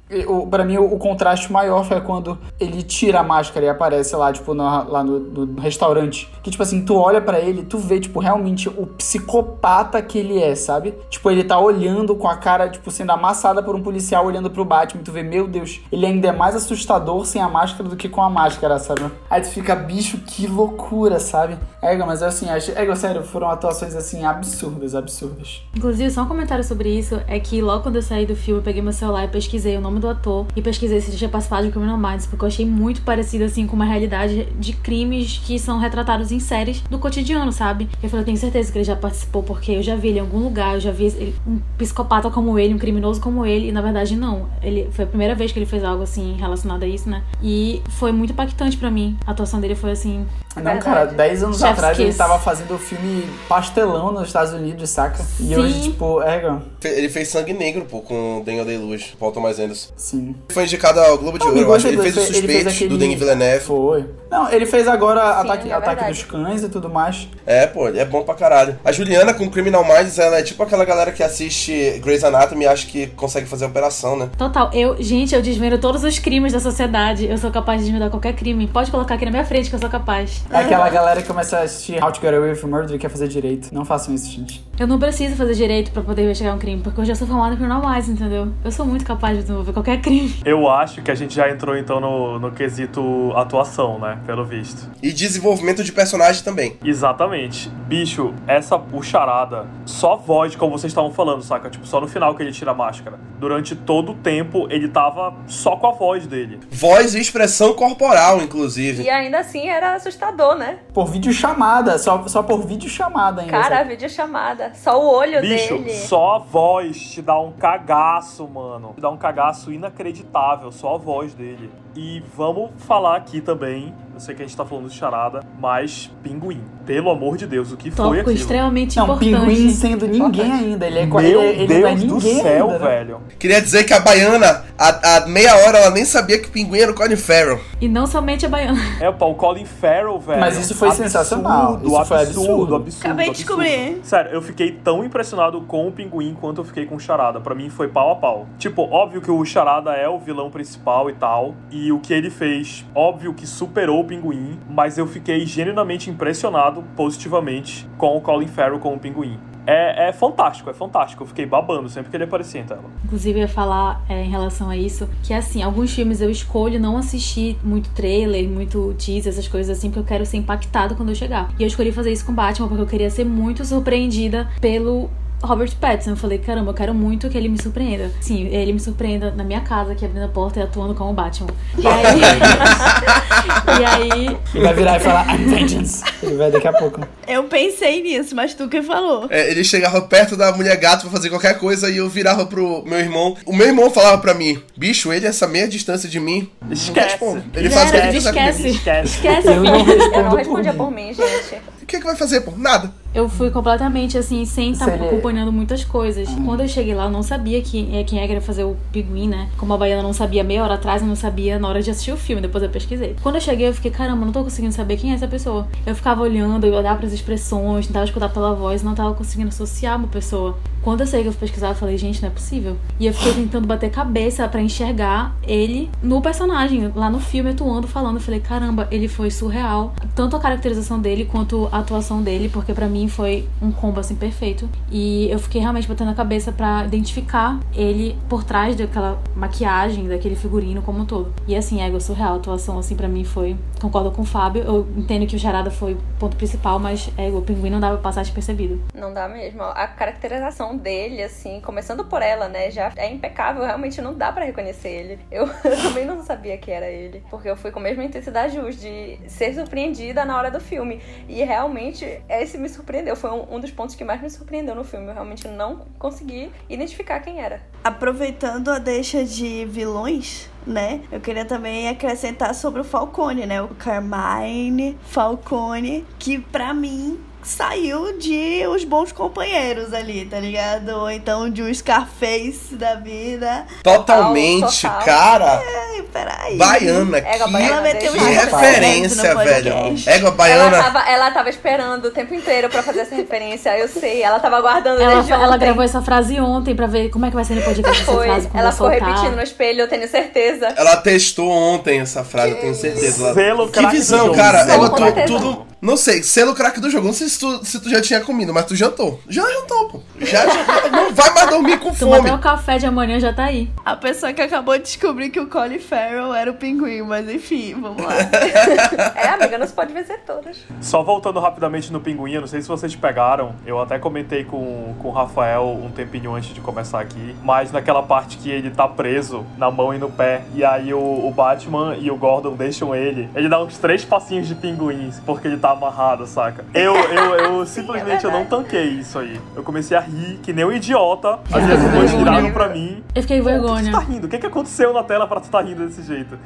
para mim o, o, contraste maior foi quando ele tira a máscara e aparece lá, tipo, lá no, no, restaurante. Que, tipo assim, tu olha para ele, tu vê, tipo, realmente o psicopata que ele é, sabe? Tipo, ele tá olhando com a cara, tipo, sendo amassada por um policial olhando pro Batman. Tu vê, meu Deus, ele ainda é mais assustador sem a máscara do que com a máscara, sabe? Aí tu fica, bicho, que loucura, sabe? É, mas assim, acho, é, sério, foram atuações assim absurdas, absurdas. Inclusive, só um comentário sobre isso é que logo quando eu saí do filme, eu peguei meu celular e pesquisei o nome do ator e pesquisei se ele tinha participado de Criminal Minds, porque eu achei muito parecido assim com uma realidade de crimes que são retratados em séries do cotidiano, sabe? Eu falei, eu tenho certeza que ele já participou, porque eu já vi ele em algum lugar, eu já vi ele, um psicopata como ele, um criminoso como ele, e na verdade não. Ele foi a primeira vez que ele fez algo assim relacionado a isso, né? E foi muito impactante para mim. A atuação dele foi assim. Não, verdade. cara, 10 anos Chef's atrás Kiss. ele tava fazendo o filme Pastelão nos Estados Unidos, saca? E Sim. hoje, tipo, é, Ele fez Sangue Negro, pô, com Daniel Day-Lewis, Paul Thomas Anderson. Sim. Foi indicado ao Globo de Ouro, eu acho. Ele fez o Suspeito aquele... do Denis Villeneuve. Foi. Não, ele fez agora Sim, Ataque, é Ataque dos Cães e tudo mais. É, pô, é bom pra caralho. A Juliana com Criminal Minds, ela é tipo aquela galera que assiste Grey's Anatomy e acha que consegue fazer operação, né? Total. Eu, gente, eu desvendo todos os crimes da sociedade. Eu sou capaz de desvendar qualquer crime. Pode colocar aqui na minha frente que eu sou capaz. É aquela galera que começa a assistir How to Get Away with Murder e quer fazer direito. Não façam isso, gente. Eu não preciso fazer direito pra poder investigar um crime, porque eu já sou formada em Criminal Minds, entendeu? Eu sou muito capaz de desenvolver qualquer crime. Eu acho que a gente já entrou então no, no quesito atuação, né? Pelo visto. E desenvolvimento de personagem também. Exatamente. Bicho, essa puxarada, só voz, como vocês estavam falando, saca? Tipo, só no final que ele tira a máscara. Durante todo o tempo, ele tava só com a voz dele. Voz e expressão corporal, inclusive. E ainda assim era assustador, né? Por vídeo chamada, só, só por vídeo chamada ainda. Cara, vídeo chamada. Só o olho Bicho, dele. Só a voz te dá um cagaço, mano. Te dá um cagaço inacreditável, só a voz dele. E vamos falar aqui também eu sei que a gente tá falando de charada, mas pinguim. Pelo amor de Deus, o que Tópico foi aquilo? extremamente não, importante. pinguim sendo ninguém ainda. Ele é Meu ele, ele Deus não é do céu, ainda, né? velho. Queria dizer que a baiana, há, meia hora, ela nem sabia que o pinguim era o Colin Farrell. E não somente a baiana. É, pô, o Colin Farrell, velho. Mas isso foi absurdo, sensacional. Isso absurdo, foi absurdo. absurdo. Acabei de descobrir. Sério, eu fiquei tão impressionado com o pinguim quanto eu fiquei com o charada. Pra mim foi pau a pau. Tipo, óbvio que o charada é o vilão principal e tal. E o que ele fez, óbvio que superou o pinguim. Mas eu fiquei genuinamente impressionado positivamente com o Colin Farrell como pinguim. É, é, fantástico, é fantástico. Eu fiquei babando sempre que ele aparecia em tela. Inclusive, eu ia falar é, em relação a isso, que assim, alguns filmes eu escolho não assistir muito trailer, muito teaser, essas coisas assim, porque eu quero ser impactado quando eu chegar. E eu escolhi fazer isso com Batman, porque eu queria ser muito surpreendida pelo Robert Pattinson. Eu falei, caramba, eu quero muito que ele me surpreenda. Sim, ele me surpreenda na minha casa, aqui abrindo a porta e atuando como Batman. E aí. e aí. Ele vai virar e falar, I'm vengeance. Ele vai daqui a pouco. Eu pensei nisso, mas tu que falou. É, ele chegava perto da mulher gato pra fazer qualquer coisa e eu virava pro meu irmão. O meu irmão falava pra mim, bicho, ele essa meia distância de mim. Esquece. Ele faz Era, esquece. Esquece. Esquece. Eu não Eu respondo não por respondia mim. por mim, gente. O que, que vai fazer, pô? Nada. Eu fui completamente assim, sem estar Seria- acompanhando muitas coisas. Quando eu cheguei lá, eu não sabia que, é, quem é que ia fazer o pinguim, né? Como a Baiana não sabia meia hora atrás, eu não sabia na hora de assistir o filme, depois eu pesquisei. Quando eu cheguei, eu fiquei, caramba, não tô conseguindo saber quem é essa pessoa. Eu ficava olhando, eu olhava pras expressões, tentava escutar pela voz, não tava conseguindo associar uma pessoa. Quando eu sei que eu fui pesquisar, eu falei, gente, não é possível. E eu fiquei tentando bater cabeça pra enxergar ele no personagem, lá no filme, atuando, falando. Eu falei, caramba, ele foi surreal. Tanto a caracterização dele quanto a atuação dele, porque pra mim foi um combo assim perfeito. E eu fiquei realmente batendo a cabeça pra identificar ele por trás daquela maquiagem, daquele figurino como um todo. E assim, é surreal. A atuação, assim, pra mim foi. Concordo com o Fábio. Eu entendo que o Charada foi o ponto principal, mas é, o pinguim não dava pra passar despercebido. Não dá mesmo. A caracterização dele, assim, começando por ela, né, já é impecável. Realmente não dá pra reconhecer ele. Eu, eu também não sabia que era ele. Porque eu fui com a mesma intensidade Jus, de ser surpreendida na hora do filme. E realmente, esse me surpreendeu. Foi um, um dos pontos que mais me surpreendeu no filme. Eu realmente não consegui identificar quem era. Aproveitando a deixa de vilões, né? Eu queria também acrescentar sobre o Falcone, né? O Carmine Falcone, que pra mim saiu de Os Bons Companheiros ali, tá ligado? Ou então de um Scarface da vida. Totalmente, Total. cara. Ai, peraí. Baiana, Égua que, baiana, Ela meteu que referência, velho. Égua Ela baiana. tava, ela tava esperando o tempo inteiro pra fazer essa referência, eu sei. Ela tava aguardando Ela, desde ela ontem. gravou essa frase ontem pra ver como é que vai ser no podcast essa Foi. frase Ela ficou soltar. repetindo no espelho, eu tenho certeza. Ela testou ontem essa frase, eu tenho certeza. Ela- Que visão, cara. Ela tudo. Não sei, selo craque do jogo. Não sei se tu, se tu já tinha comido, mas tu jantou. Já jantou, pô. Já jantou. Não vai mais dormir com fome. até o café de amanhã já tá aí. A pessoa que acabou de descobrir que o Colin Farrell era o pinguim, mas enfim, vamos lá. É, amiga, não se pode vencer todas. Só voltando rapidamente no Pinguim, eu não sei se vocês pegaram, eu até comentei com, com o Rafael um tempinho antes de começar aqui, mas naquela parte que ele tá preso na mão e no pé, e aí o, o Batman e o Gordon deixam ele, ele dá uns três passinhos de pinguim, porque ele tá amarrado, saca? Eu, eu, eu simplesmente eu não tanquei isso aí. Eu comecei a rir, que nem um idiota, as minhas irmãs viraram pra mim. Eu fiquei Por que tu vergonha. tá rindo? O que, que aconteceu na tela pra tu tá rindo desse jeito?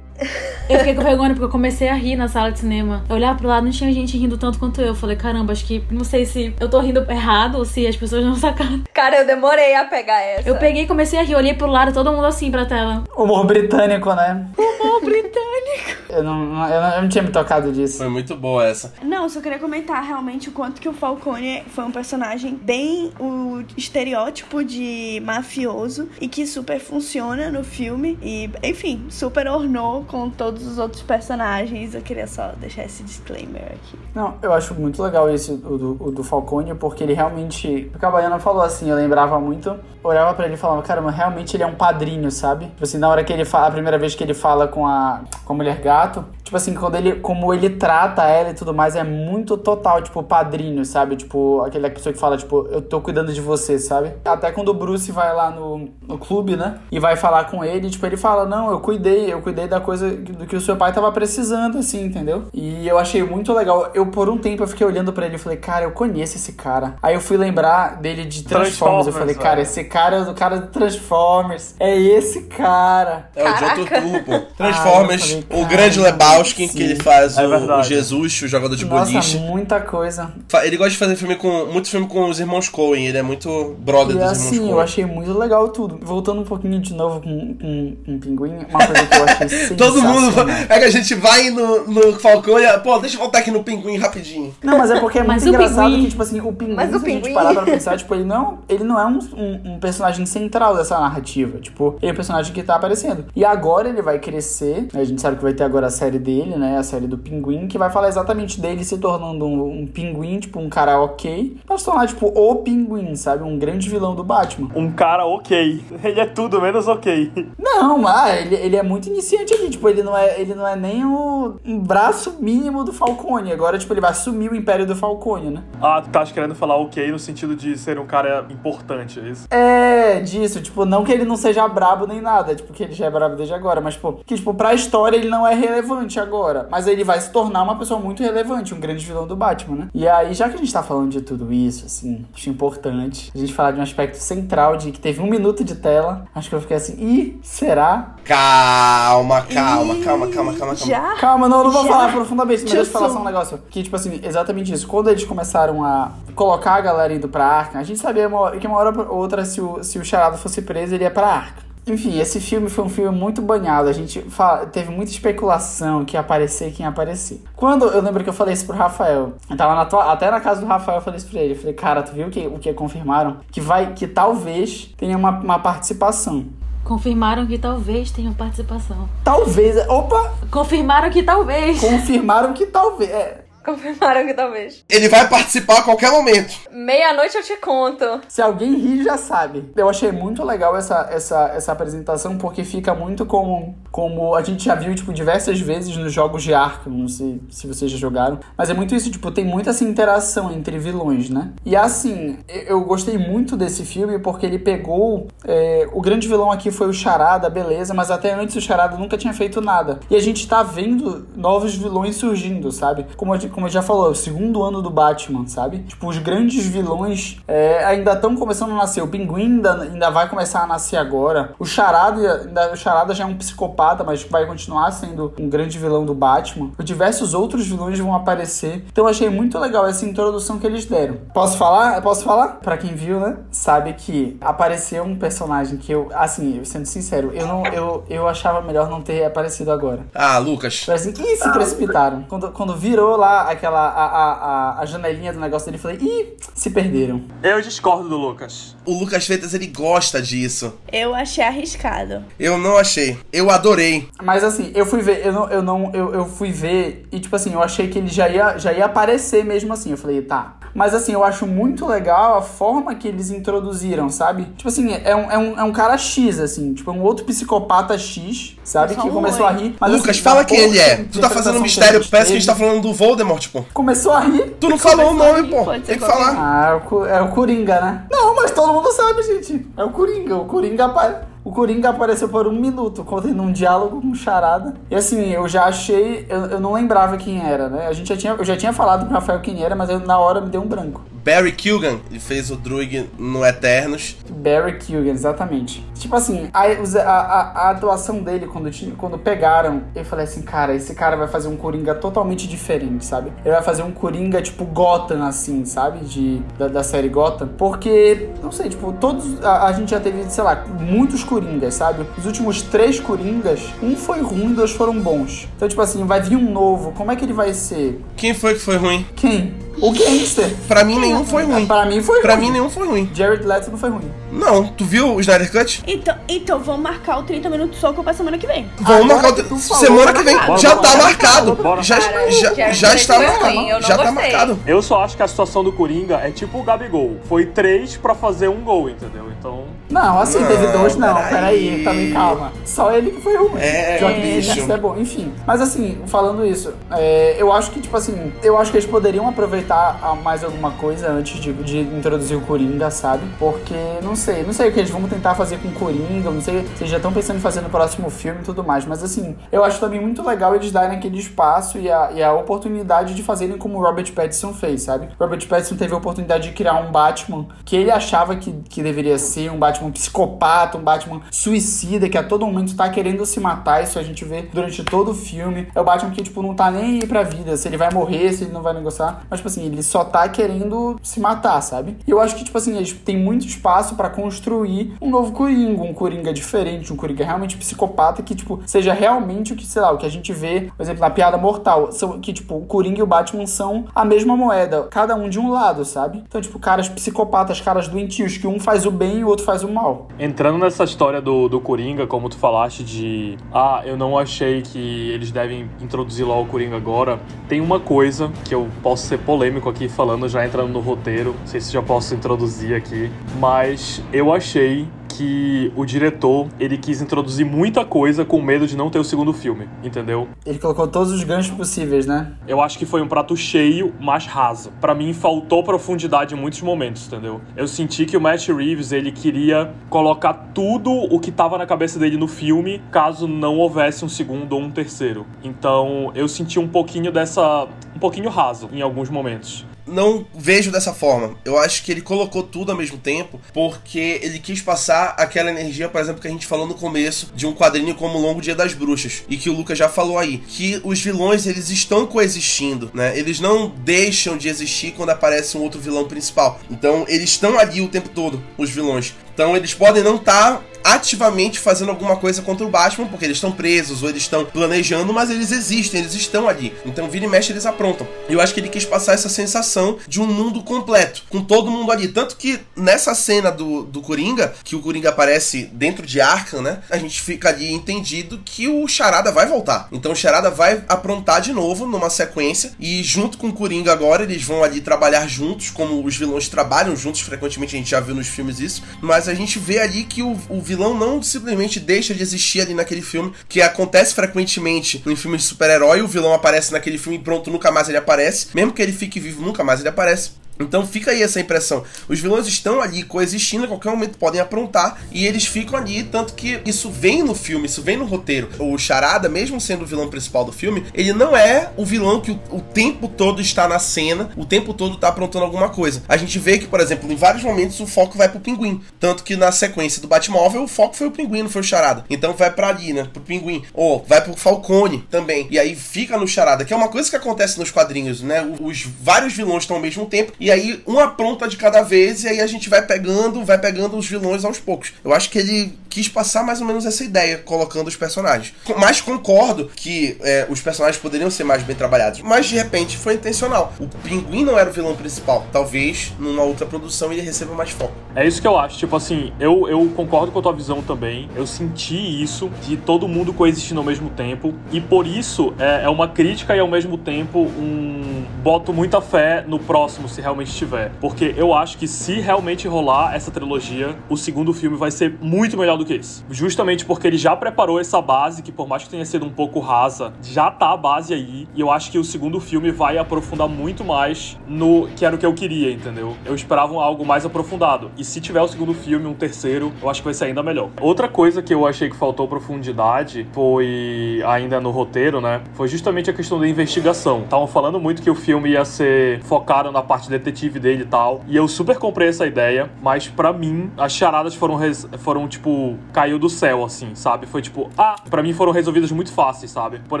Eu fiquei com vergonha porque eu comecei a rir na sala de cinema. Eu olhava pro lado não tinha gente rindo tanto quanto eu. Eu falei, caramba, acho que não sei se eu tô rindo errado ou se as pessoas não sacaram. Cara, eu demorei a pegar essa. Eu peguei e comecei a rir, olhei pro lado, todo mundo assim pra tela. Humor britânico, né? Humor britânico. Eu não, eu não, eu não tinha me tocado disso. Foi muito boa essa. Não, só queria comentar realmente o quanto que o Falcone foi um personagem bem o estereótipo de mafioso e que super funciona no filme e, enfim, super ornou com todos os outros personagens. Eu queria só deixar esse disclaimer aqui. Não, eu acho muito legal esse, o do, o do Falcone, porque ele realmente. Porque a Baiana falou assim, eu lembrava muito, olhava pra ele e falava, caramba, realmente ele é um padrinho, sabe? Tipo assim, na hora que ele fala, a primeira vez que ele fala com a, com a mulher gato, tipo assim, quando ele, como ele trata ela e tudo mais, é muito total, tipo, padrinho, sabe? Tipo, aquela pessoa que fala, tipo, eu tô cuidando de você, sabe? Até quando o Bruce vai lá no, no clube, né? E vai falar com ele, tipo, ele fala, não, eu cuidei, eu cuidei da coisa do que o seu pai tava precisando, assim, entendeu? E eu achei muito legal. Eu, por um tempo, eu fiquei olhando pra ele e falei, cara, eu conheço esse cara. Aí eu fui lembrar dele de Transformers. eu falei, Transformers, cara, é. esse cara é do cara do Transformers. É esse cara. É o John Caraca. Turturro, pô. Transformers, Ah, eu falei, o grande cara, Sim. que ele faz É o, o Jesus, o jogador de Nossa, boliche. muita coisa. Ele gosta de fazer filme com. Muito filme com os irmãos Coen, ele é muito brother E dos assim, irmãos eu Coen. achei muito legal tudo. Voltando um pouquinho de novo com, com, com o Pinguim, uma coisa que eu achei. Todo mundo. É que a gente vai no, no Falcone. Pô, deixa eu voltar aqui no Pinguim rapidinho. Não, mas é porque é muito o engraçado Pinguim- que, tipo assim, o Pinguim, Mas o se a gente Pinguim- parar pra pensar, tipo, ele não, ele não é um, um, um personagem central dessa narrativa. Tipo, ele é um personagem que tá aparecendo. E agora ele vai crescer, né? A gente sabe que vai ter agora a série dele, né? A série do Pinguim, que vai falar exatamente dele se tornando um, um pinguim, tipo, um cara ok, pra se tornar, tipo, o pinguim, sabe? Um grande vilão do Batman. Um cara ok. Ele é tudo menos ok. Não, ah, ele, ele é muito iniciante ali, tipo, ele não é, ele não é nem o um braço mínimo do Falcone. Agora, tipo, ele vai assumir o império do Falcone, né? Ah, tu tá querendo falar ok no sentido de ser um cara importante, é isso? É, disso, tipo, não que ele não seja brabo nem nada, tipo, que ele já é brabo desde agora, mas, tipo, que, tipo, pra história ele não é relevante agora, mas ele vai se tornar uma pessoa muito relevante, um grande vilão do Batman, né? E aí, já que a gente tá falando de tudo isso, assim, acho importante a gente falar de um aspecto central de que teve um minuto de tela, acho que eu fiquei assim, ih, será? Calma, calma, Ih, calma, calma, calma, calma. Já? Calma, não, eu não vou Já? falar profundamente, mas deixa eu falar só um negócio. Que, tipo assim, exatamente isso. Quando eles começaram a colocar a galera indo pra Arkham, a gente sabia que uma hora ou outra, se o, se o Charada fosse preso, ele ia pra Arkham. Enfim, esse filme foi um filme muito banhado. A gente fala- teve muita especulação que ia aparecer quem ia aparecer. Quando eu lembro que eu falei isso pro Rafael, eu tava na tua- até na casa do Rafael, eu falei isso pra ele. Eu falei, cara, tu viu que, o que confirmaram? Que vai, que talvez tenha uma, uma participação. Confirmaram que talvez tenha participação. Talvez. Opa! Confirmaram que talvez. Confirmaram que talvez. É, Confirmaram que talvez. Ele vai participar a qualquer momento. Meia-noite eu te conto. Se alguém rir, já sabe. Eu achei muito legal essa, essa, essa apresentação, porque fica muito como, como a gente já viu, tipo, diversas vezes nos jogos de Arkham, não sei se vocês já jogaram, mas é muito isso, tipo, tem muita essa interação entre vilões, né? E assim, eu gostei muito desse filme porque ele pegou, é, o grande vilão aqui foi o Charada, beleza, mas até antes o Charada nunca tinha feito nada. E a gente tá vendo novos vilões surgindo, sabe? Como, a gente- como eu já falou, é o segundo ano do Batman, sabe? Tipo, os grandes vilões é, ainda estão começando a nascer. O Pinguim ainda, ainda vai começar a nascer agora. O Charada, ainda, o Charada já é um psicopata, mas vai continuar sendo um grande vilão do Batman. E diversos outros vilões vão aparecer. Então eu achei muito legal essa introdução que eles deram. Posso falar? Posso falar? Pra quem viu, né? Sabe que apareceu um personagem que eu, assim, sendo sincero, eu não, eu, eu achava melhor não ter aparecido agora. Ah, Lucas. Parece assim, ih, se precipitaram. Quando, quando virou lá aquela a, a, a, a janelinha do negócio dele, eu falei, ih, se perderam. Eu discordo do Lucas. O Lucas Freitas, ele gosta disso. Eu achei arriscado. Eu não achei. Eu adorei. Mas assim, eu fui ver, eu não, eu não, eu, eu fui ver e tipo assim, eu achei que ele já ia, já ia aparecer mesmo assim. Eu falei, tá. Mas assim, eu acho muito legal a forma que eles introduziram, sabe? Tipo assim, é um, é um, é um cara X, assim, tipo, um outro psicopata X, sabe? Que começou a rir. Mas, Lucas, assim, fala quem ele é. de Tu tá fazendo um mistério, parece que a gente tá falando do Voldemort, pô. Começou a rir. Tu não falou o nome, pô. Tem que falar. Ah, é o, é o Coringa, né? Não, mas todo mundo sabe, gente. É o Coringa. O Coringa, apa- o Coringa apareceu por um minuto, contando um diálogo com charada. E assim, eu já achei. Eu, eu não lembrava quem era, né? A gente já tinha, eu já tinha falado pro Rafael quem era, mas eu, na hora me deu um branco. Barry Kilgan, ele fez o Druig no Eternos. Barry Keoghan, exatamente. Tipo assim, a, a, a- atuação dele, quando, quando pegaram, eu falei assim, cara, esse cara vai fazer um Coringa totalmente diferente, sabe? Ele vai fazer um Coringa, tipo, Gotham, assim, sabe? De, da, da série Gotham. Porque, não sei, tipo, todos... A, a gente já teve, sei lá, muitos Coringas, sabe? Os últimos três Coringas, um foi ruim, dois foram bons. Então, tipo assim, vai vir um novo, como é que ele vai ser? Quem foi que foi ruim? Quem? O Gangster. Pra mim, nenhum foi ruim. Pra mim foi Pra ruim. mim, nenhum foi ruim. Jared Leto não foi ruim. Não, tu viu o Snyder Cut? Então, então vamos marcar o 30 minutos soco pra semana que vem. Vamos Agora marcar que o... falou, semana tá que vem. marcado. Já Bora, tá bora, marcado. bora. Já, já, já está marcado. Já tá marcado. Eu só acho que a situação do Coringa é tipo o Gabigol. Foi três pra fazer um gol, entendeu? Então. Não, assim, Não, teve dois, não. peraí. Também calma. Só ele que foi ruim. É, bicho. Phoenix é bom. Enfim, mas assim, falando isso, é, eu acho que, tipo assim, eu acho que eles poderiam aproveitar a- mais alguma coisa antes de, de introduzir o Coringa, sabe? Porque, não sei, não sei o que eles vão tentar fazer com Coringa, não sei se já estão pensando em fazer no próximo filme e tudo mais, mas assim, eu acho também muito legal eles darem aquele espaço e a, e a oportunidade de fazerem como o Robert Pattinson fez, sabe? Robert Pattinson teve a oportunidade de criar um Batman que ele achava que, que deveria ser um Batman psicopata, um Batman suicida, que a todo momento tá querendo se matar, isso a gente vê durante todo o filme. É o Batman que, tipo, não tá nem aí pra vida, se ele vai morrer, se ele não vai negociar, mas, tipo assim, ele só tá querendo se matar, sabe? E eu acho que, tipo assim, eles têm muito espaço pra construir um novo Coringa, um Coringa diferente, um Coringa realmente psicopata, que, tipo, seja realmente o que, sei lá, o que a gente vê, por exemplo, na Piada Mortal, são, que, tipo, o Coringa e o Batman são a mesma moeda, cada um de um lado, sabe? Então, tipo, caras psicopatas, caras doentios, que um faz o bem e o outro faz o mal. Entrando nessa história do, do Coringa, como tu falaste de. Ah, eu não achei que eles devem introduzir lá o Coringa agora. Tem uma coisa que eu posso ser polêmico aqui falando, já entrando no roteiro. Não sei se já posso introduzir aqui. Mas eu achei que o diretor ele quis introduzir muita coisa com medo de não ter o segundo filme, entendeu? Ele colocou todos os ganchos possíveis, né? Eu acho que foi um prato cheio, mas raso. Pra mim faltou profundidade em muitos momentos, entendeu? Eu senti que o Matt Reeves ele queria colocar tudo o que tava na cabeça dele no filme, caso não houvesse um segundo ou um terceiro. Então eu senti um pouquinho dessa, um pouquinho raso em alguns momentos. Não vejo dessa forma. Eu acho que ele colocou tudo ao mesmo tempo porque ele quis passar aquela energia, por exemplo, que a gente falou no começo de um quadrinho como o Longo Dia das Bruxas e que o Lucas já falou aí, que os vilões eles estão coexistindo, né? Eles não deixam de existir quando aparece um outro vilão principal. Então, eles estão ali o tempo todo, os vilões. Então, eles podem não estar ativamente fazendo alguma coisa contra o Batman, porque eles estão presos ou eles estão planejando, mas eles existem, eles estão ali. Então, vira e mexe, eles aprontam. Eu acho que ele quis passar essa sensação de um mundo completo, com todo mundo ali. Tanto que nessa cena do, do Coringa, que o Coringa aparece dentro de Arkham, né? A gente fica ali entendido que o Charada vai voltar. Então o Charada vai aprontar de novo numa sequência. E junto com o Coringa agora, eles vão ali trabalhar juntos, como os vilões trabalham juntos frequentemente, a gente já viu nos filmes isso. Mas a gente vê ali que o, o vilão não simplesmente deixa de existir ali naquele filme, que acontece frequentemente em filmes de super-herói. O vilão aparece naquele filme e pronto, nunca mais ele aparece. Mesmo que ele fique vivo, nunca mais ele aparece. Então fica aí essa impressão. Os vilões estão ali coexistindo, a qualquer momento podem aprontar e eles ficam ali, tanto que isso vem no filme, isso vem no roteiro. O Charada, mesmo sendo o vilão principal do filme, ele não é o vilão que o, o tempo todo está na cena, o tempo todo tá aprontando alguma coisa. A gente vê que, por exemplo, em vários momentos o foco vai pro Pinguim. Tanto que na sequência do Batmóvel, o foco foi o Pinguim, não foi o Charada. Então vai pra ali, né? Pro Pinguim. Ou vai pro Falcone também. E aí fica no Charada, que é uma coisa que acontece nos quadrinhos, né? Os vários vilões estão ao mesmo tempo e aí uma pronta de cada vez e aí a gente vai pegando, vai pegando os vilões aos poucos. Eu acho que ele quis passar mais ou menos essa ideia, colocando os personagens. Mas concordo que é, os personagens poderiam ser mais bem trabalhados, mas de repente foi intencional. O Pinguim não era o vilão principal. Talvez numa outra produção ele receba mais foco. É isso que eu acho. Tipo assim, eu, eu concordo com a tua visão também. Eu senti isso, de todo mundo coexistindo ao mesmo tempo. E por isso é, é uma crítica e ao mesmo tempo um. Boto muita fé no próximo, se realmente tiver. Porque eu acho que se realmente rolar essa trilogia, o segundo filme vai ser muito melhor do que esse. Justamente porque ele já preparou essa base, que por mais que tenha sido um pouco rasa, já tá a base aí. E eu acho que o segundo filme vai aprofundar muito mais no que era o que eu queria, entendeu? Eu esperava algo mais aprofundado. E se tiver o segundo filme, um terceiro, eu acho que vai ser ainda melhor. Outra coisa que eu achei que faltou profundidade foi ainda no roteiro, né? Foi justamente a questão da investigação. Estavam falando muito que o filme ia ser focado na parte detetive dele e tal. E eu super comprei essa ideia, mas para mim as charadas foram foram tipo caiu do céu assim, sabe? Foi tipo, ah, para mim foram resolvidas muito fáceis, sabe? Por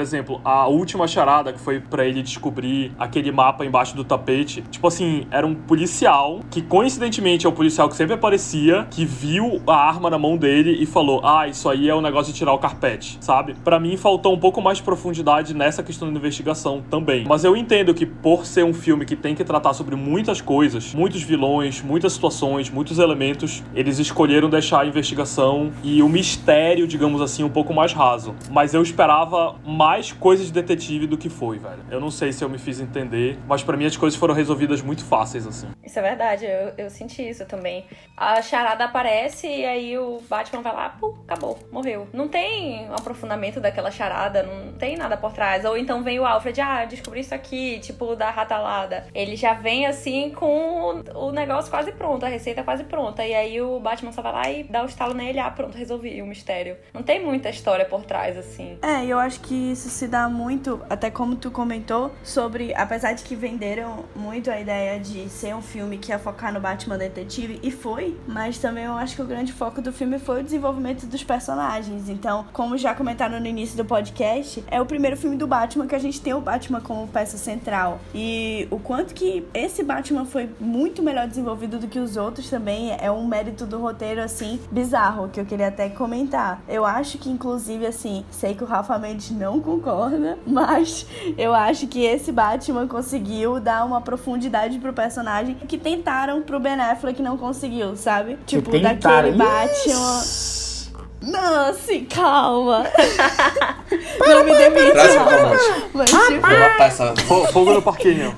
exemplo, a última charada que foi para ele descobrir aquele mapa embaixo do tapete, tipo assim, era um policial que coincidentemente é o policial que sempre aparecia, que viu a arma na mão dele e falou: "Ah, isso aí é o um negócio de tirar o carpete", sabe? Para mim faltou um pouco mais de profundidade nessa questão da investigação também. Mas eu entendo que por ser um filme que tem que tratar sobre muitas coisas, muitos vilões, muitas situações, muitos elementos, eles escolheram deixar a investigação e o mistério, digamos assim, um pouco mais raso. Mas eu esperava mais coisas de detetive do que foi, velho. Eu não sei se eu me fiz entender, mas para mim as coisas foram resolvidas muito fáceis, assim. Isso é verdade, eu, eu senti isso também. A charada aparece e aí o Batman vai lá, pum, acabou, morreu. Não tem um aprofundamento daquela charada, não tem nada por trás. Ou então vem o Alfred, ah, descobri isso aqui, tipo, da ratalada. Ele já vem assim com o negócio quase pronto, a receita quase pronta. E aí o Batman só vai lá e dá o estalo nele, ah, pronto, resolvi o mistério. Não tem muita história por trás, assim. É, eu acho que isso se dá muito, até como tu comentou, sobre, apesar de que venderam muito a ideia de ser um filme que ia focar no Batman detetive, e foi, mas também eu acho que o grande foco do filme foi o desenvolvimento dos personagens. Então, como já comentaram no início do podcast, é o primeiro filme do Batman que a gente tem o Batman como peça central. E o quanto que esse Batman foi muito melhor desenvolvido do que os outros também é um mérito do roteiro, assim, bizarro, que eu queria até comentar. Eu acho que, inclusive, assim, sei que o Rafa Mendes não concorda, mas eu acho que esse Batman conseguiu dar uma profundidade pro personagem que tentaram pro Ben Affleck não conseguiu, sabe? Tipo, daquele Batman. Não, assim, calma. não me demite, Rafa. Mas, tipo... Fogo no parquinho.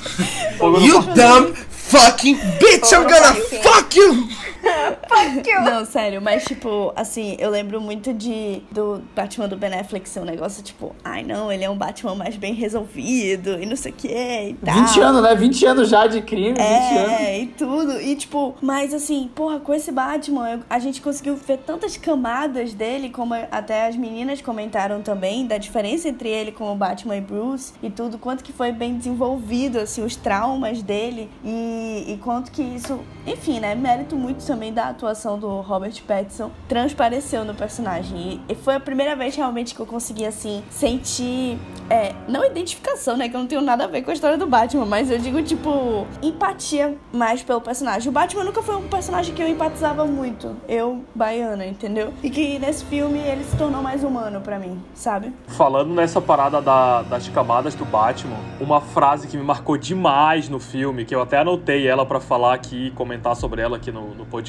Fogo no You parquinho. dumb fucking bitch, I'm gonna fuck you! Fuck you! Não, sério, mas tipo, assim, eu lembro muito de do Batman do Ben Affleck ser um negócio tipo, ai não, ele é um Batman mais bem resolvido e não sei o que e tal. 20 anos, né? 20 anos já de crime, 20 anos. É, e tudo. E tipo, mas assim, porra, com esse Batman, eu- a gente conseguiu ver tantas camadas dele, como até as meninas comentaram também, da diferença entre ele como Batman e Bruce e tudo, quanto que foi bem desenvolvido, assim, os traumas dele e, e quanto que isso, enfim, né, mérito muito também da atuação do Robert Pattinson, transpareceu no personagem. E, foi a primeira vez realmente que eu consegui, assim, sentir, é, não identificação, né, que eu não tenho nada a ver com a história do Batman, mas eu digo, tipo, empatia mais pelo personagem. O Batman nunca foi um personagem que eu empatizava muito, eu, baiana, entendeu? E que nesse filme ele se tornou mais humano pra mim, sabe? Falando nessa parada da- das camadas do Batman, uma frase que me marcou demais no filme, que eu até anotei ela pra falar aqui, comentar sobre ela aqui no, no podcast,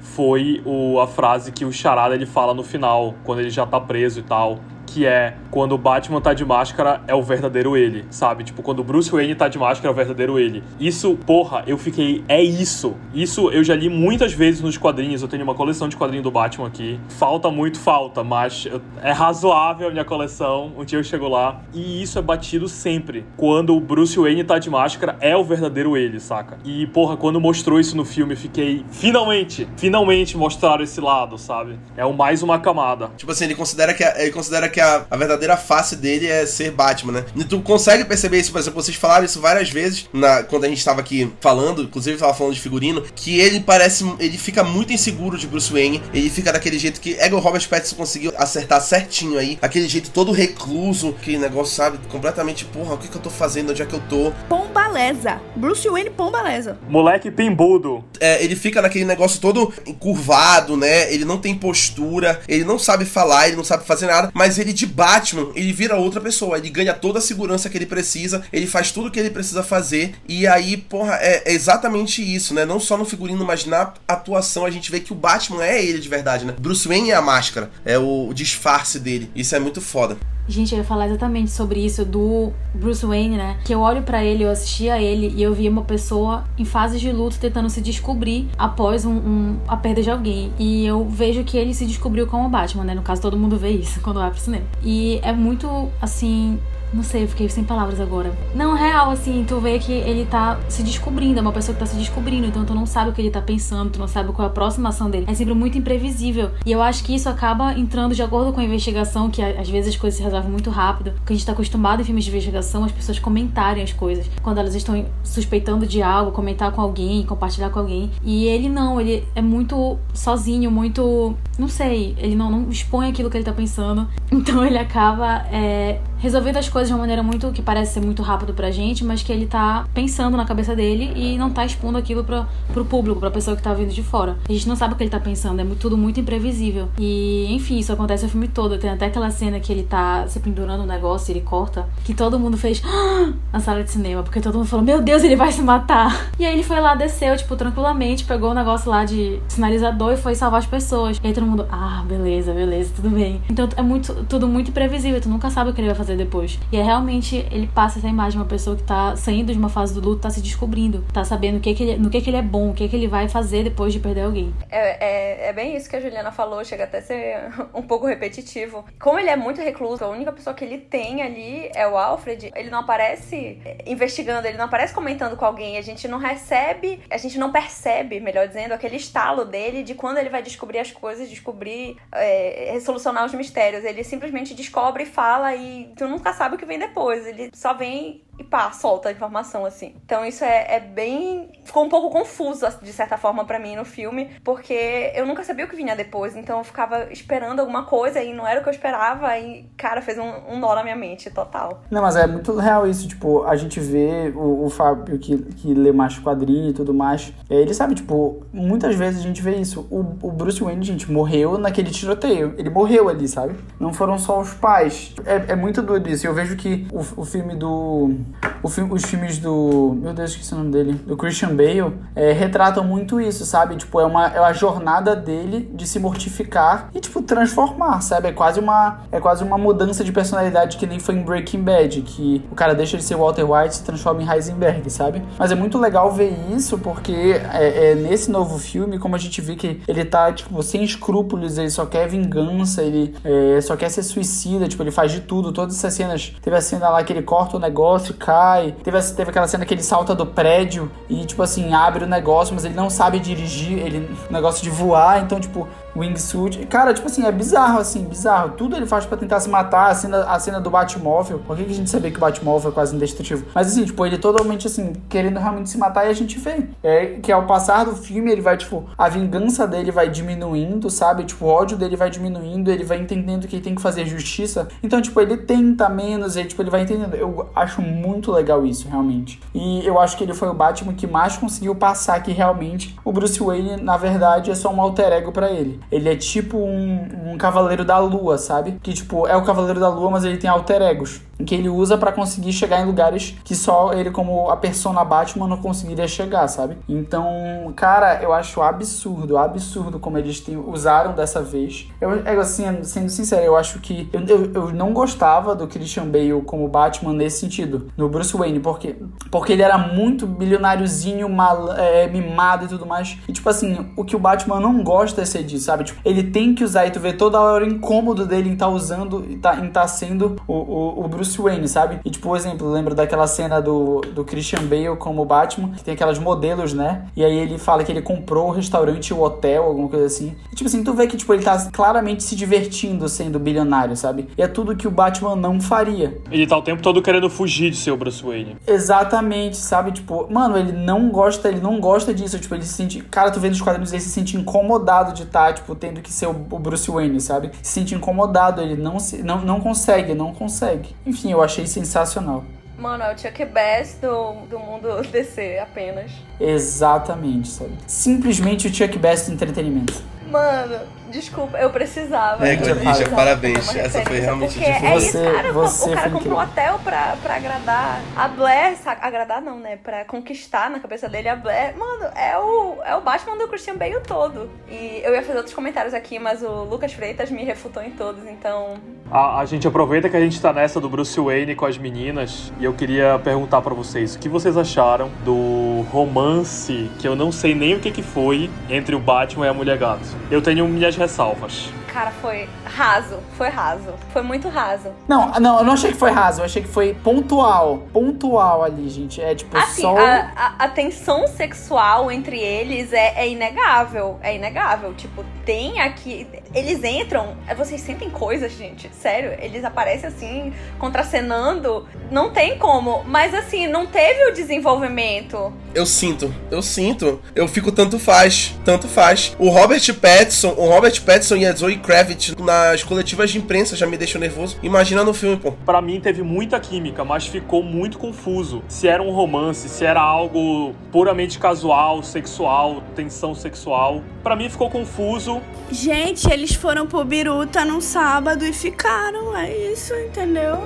foi o, a frase que o Charada ele fala no final, quando ele já tá preso e tal. Que é quando o Batman tá de máscara é o verdadeiro ele, sabe? Tipo, quando o Bruce Wayne tá de máscara é o verdadeiro ele. Isso, porra, eu fiquei, é isso. Isso eu já li muitas vezes nos quadrinhos, eu tenho uma coleção de quadrinhos do Batman aqui. Falta muito, falta, mas é razoável a minha coleção. Um dia eu chego lá. E isso é batido sempre. Quando o Bruce Wayne tá de máscara, é o verdadeiro ele, saca? E, porra, quando mostrou isso no filme, eu fiquei, finalmente, finalmente mostraram esse lado, sabe? É o mais uma camada. Tipo assim, ele considera que a, ele considera que a, a verdadeira face dele é ser Batman, né? E tu consegue perceber isso, por exemplo, vocês falaram isso várias vezes na, quando a gente estava aqui falando, inclusive tava falando de figurino, que ele parece, ele fica muito inseguro de Bruce Wayne, ele fica daquele jeito que é o Robert Pattinson conseguiu acertar certinho aí, aquele jeito todo recluso, que negócio, sabe, completamente, porra, o que que eu tô fazendo, onde é que eu tô? Pombaleza. Bruce Wayne pombaleza. Moleque pimbudo. É, ele fica naquele negócio todo encurvado, né? Ele não tem postura, ele não sabe falar, ele não sabe fazer nada, mas ele de Batman, ele vira outra pessoa, ele ganha toda a segurança que ele precisa, ele faz tudo o que ele precisa fazer, e aí, porra, é, é exatamente isso, né? Não só no figurino, mas na atuação a gente vê que o Batman é ele de verdade, né? Bruce Wayne é a máscara, é o disfarce dele. Isso é muito foda. Gente, eu ia falar exatamente sobre isso do Bruce Wayne, né? Que eu olho para ele, eu assistia a ele e eu via uma pessoa em fases de luto tentando se descobrir após um, um, a perda de alguém. E eu vejo que ele se descobriu como Batman, né? No caso, todo mundo vê isso quando vai pro cinema. E é muito, assim, não sei, eu fiquei sem palavras agora. Não, real, assim, tu vê que ele tá se descobrindo, é uma pessoa que tá se descobrindo, então tu não sabe o que ele tá pensando, tu não sabe qual é a próxima ação dele. É sempre muito imprevisível. E eu acho que isso acaba entrando de acordo com a investigação, que às vezes as coisas se resolvem muito rápido. Porque a gente tá acostumado em filmes de investigação as pessoas comentarem as coisas. Quando elas estão suspeitando de algo, comentar com alguém, compartilhar com alguém. E ele não, ele é muito sozinho, muito. Não sei, ele não, não expõe aquilo que ele tá pensando. Então ele acaba é, resolvendo as coisas de uma maneira muito que parece ser muito rápido pra gente, mas que ele tá pensando na cabeça dele e não tá expondo aquilo pra, pro público, pra pessoa que tá vindo de fora. A gente não sabe o que ele tá pensando, é muito, tudo muito imprevisível. E, enfim, isso acontece o filme todo. Tem até aquela cena que ele tá se pendurando no negócio, ele corta, que todo mundo fez ah! na sala de cinema, porque todo mundo falou: Meu Deus, ele vai se matar. E aí ele foi lá, desceu, tipo, tranquilamente, pegou o negócio lá de sinalizador e foi salvar as pessoas. E aí todo mundo, ah, beleza, beleza, tudo bem. Então é muito, tudo muito imprevisível, tu nunca sabe o que ele vai fazer depois. E é realmente ele passa essa imagem de uma pessoa que tá saindo de uma fase do luto, tá se descobrindo, tá sabendo o que que ele, no que que ele é bom, o que que ele vai fazer depois de perder alguém. É, é, é bem isso que a Juliana falou, chega até a ser um pouco repetitivo. Como ele é muito recluso, a única pessoa que ele tem ali é o Alfred. Ele não aparece investigando, ele não aparece comentando com alguém, a gente não recebe, a gente não percebe, melhor dizendo, aquele estalo dele de quando ele vai descobrir as coisas, descobrir, é, os mistérios. Ele simplesmente descobre, fala e tu nunca sabe que vem depois. Ele só vem e pá, solta a informação assim. Então isso é, é bem. Ficou um pouco confuso, de certa forma, para mim no filme, porque eu nunca sabia o que vinha depois. Então eu ficava esperando alguma coisa e não era o que eu esperava. E, cara, fez um, um nó na minha mente total. Não, mas é muito real isso. Tipo, a gente vê o, o Fábio que, que lê mais quadrinho e tudo mais. Ele sabe, tipo, muitas vezes a gente vê isso. O, o Bruce Wayne, gente, morreu naquele tiroteio. Ele morreu ali, sabe? Não foram só os pais. É, é muito doido isso. Eu vejo que o, o filme do filme, os filmes do. Meu Deus, esqueci o nome dele. Do Christian Bale é, retratam muito isso, sabe? Tipo, é uma, é a jornada dele de se mortificar e, tipo, transformar, sabe? É quase uma, é quase uma mudança de personalidade que nem foi em Breaking Bad, que o cara deixa de ser Walter White e se transforma em Heisenberg, sabe? Mas é muito legal ver isso porque é, é nesse novo filme, como a gente vê que ele tá, tipo, sem escrúpulos, ele só quer vingança, ele é, só quer ser suicida, tipo, ele faz de tudo. Todas essas cenas. Teve a cena lá que ele corta o negócio, cai. Teve, teve aquela cena que ele salta do prédio e, tipo assim, abre o negócio, mas ele não sabe dirigir, ele negócio de voar, então, tipo, wingsuit. Cara, tipo assim, é bizarro, assim, bizarro. Tudo ele faz para tentar se matar. A cena, a cena do Batmóvel. Por que a gente sabia que o Batmóvel é quase indestrutível? Mas assim, tipo, ele totalmente assim, querendo realmente se matar e a gente vê. É que ao passar do filme, ele vai, tipo, a vingança dele vai diminuindo, sabe? Tipo, o ódio dele vai diminuindo, ele vai entendendo que ele tem que fazer justiça. Então, tipo, ele tenta menos, ele, tipo, ele vai entendendo. Eu acho muito legal isso, realmente. E eu acho que ele foi o Batman que mais conseguiu passar que realmente o Bruce Wayne, na verdade, é só um alter ego para ele. Ele é tipo um, um cavaleiro da lua, sabe? Que, tipo, é o cavaleiro da lua, mas ele tem alter egos. Que ele usa para conseguir chegar em lugares que só ele, como a persona Batman, não conseguiria chegar, sabe? Então, cara, eu acho absurdo, absurdo como eles tem, usaram dessa vez. Eu, eu, assim, sendo sincero, eu acho que eu, eu, eu, não gostava do Christian Bale como Batman nesse sentido, no Bruce Wayne, porque, porque ele era muito bilionáriozinho, mal, é, mimado e tudo mais. E, tipo assim, o que o Batman não gosta é ser disso, sabe? Tipo, ele tem que usar e tu vê toda hora o incômodo dele em estar tá usando, em tá, em tá sendo o, o, o Bruce Wayne, sabe? E, tipo, por exemplo, lembro daquela cena do, do Christian Bale como Batman, que tem aquelas modelos, né? E aí ele fala que ele comprou o restaurante, o hotel, alguma coisa assim. E, tipo assim, tu vê que, tipo, ele tá claramente se divertindo sendo bilionário, sabe? E é tudo que o Batman não faria. Ele tá o tempo todo querendo fugir de ser o Bruce Wayne. Exatamente, sabe? Tipo, mano, ele não gosta, ele não gosta disso. Tipo, ele se sente. Cara, tu vê nos quadrinhos, ele se sente incomodado de estar, tá, tipo, tendo que ser o Bruce Wayne, sabe? Se sente incomodado, ele não, se, não, não consegue, não consegue. Enfim, eu achei sensacional. Mano, é o Chuck Bass do, do mundo DC apenas. Exatamente, sabe? Simplesmente o Chuck Bass do entretenimento. Mano, Desculpa, eu precisava. É, Godija, parabéns. Essa foi realmente Porque é isso, cara. Você o cara comprou um hotel pra, pra agradar a Blair. Agradar não, né? Pra conquistar na cabeça dele a Blair. Mano, é o, é o Batman do Christian Bale todo. E eu ia fazer outros comentários aqui, mas o Lucas Freitas me refutou em todos, então. A, a gente aproveita que a gente tá nessa do Bruce Wayne com as meninas. E eu queria perguntar para vocês o que vocês acharam do romance, que eu não sei nem o que, que foi, entre o Batman e a Mulher Gato. Eu tenho minhas ressalvas. Cara, foi raso. Foi raso. Foi muito raso. Não, não, eu não achei que foi raso. Eu achei que foi pontual. Pontual ali, gente. É tipo assim, só. A, a, a tensão sexual entre eles é, é inegável. É inegável. Tipo, tem aqui. Eles entram. Vocês sentem coisas, gente. Sério. Eles aparecem assim, contracenando. Não tem como. Mas assim, não teve o desenvolvimento. Eu sinto. Eu sinto. Eu fico tanto faz. Tanto faz. O Robert Pattinson. O Robert Pattinson e a Zoe Kravitz nas coletivas de imprensa já me deixou nervoso. Imagina no filme, pô. Pra mim teve muita química, mas ficou muito confuso. Se era um romance, se era algo puramente casual, sexual, tensão sexual. Pra mim ficou confuso. Gente, eles foram pro Biruta num sábado e ficaram. É isso, entendeu?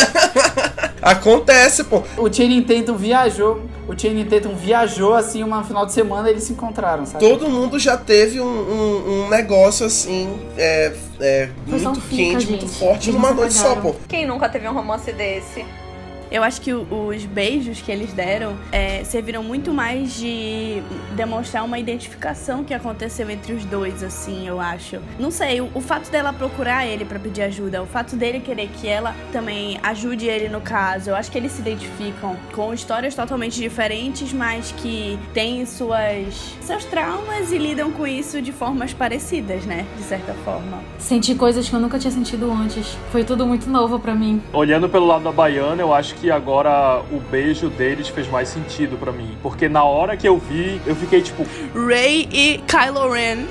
Acontece, pô. O Channing Tatum viajou. O Channing Tatum viajou assim, uma final de semana eles se encontraram, sabe? Todo mundo já teve um, um, um negócio assim, é, é muito quente, muito forte numa noite só, pô. Quem nunca teve um romance desse? Eu acho que os beijos que eles deram é, serviram muito mais de demonstrar uma identificação que aconteceu entre os dois, assim, eu acho. Não sei, o, o fato dela procurar ele para pedir ajuda, o fato dele querer que ela também ajude ele no caso, eu acho que eles se identificam com histórias totalmente diferentes, mas que têm suas seus traumas e lidam com isso de formas parecidas, né? De certa forma. Senti coisas que eu nunca tinha sentido antes. Foi tudo muito novo para mim. Olhando pelo lado da baiana, eu acho que que agora o beijo deles fez mais sentido para mim. Porque na hora que eu vi, eu fiquei tipo. Ray e Kylo Ren.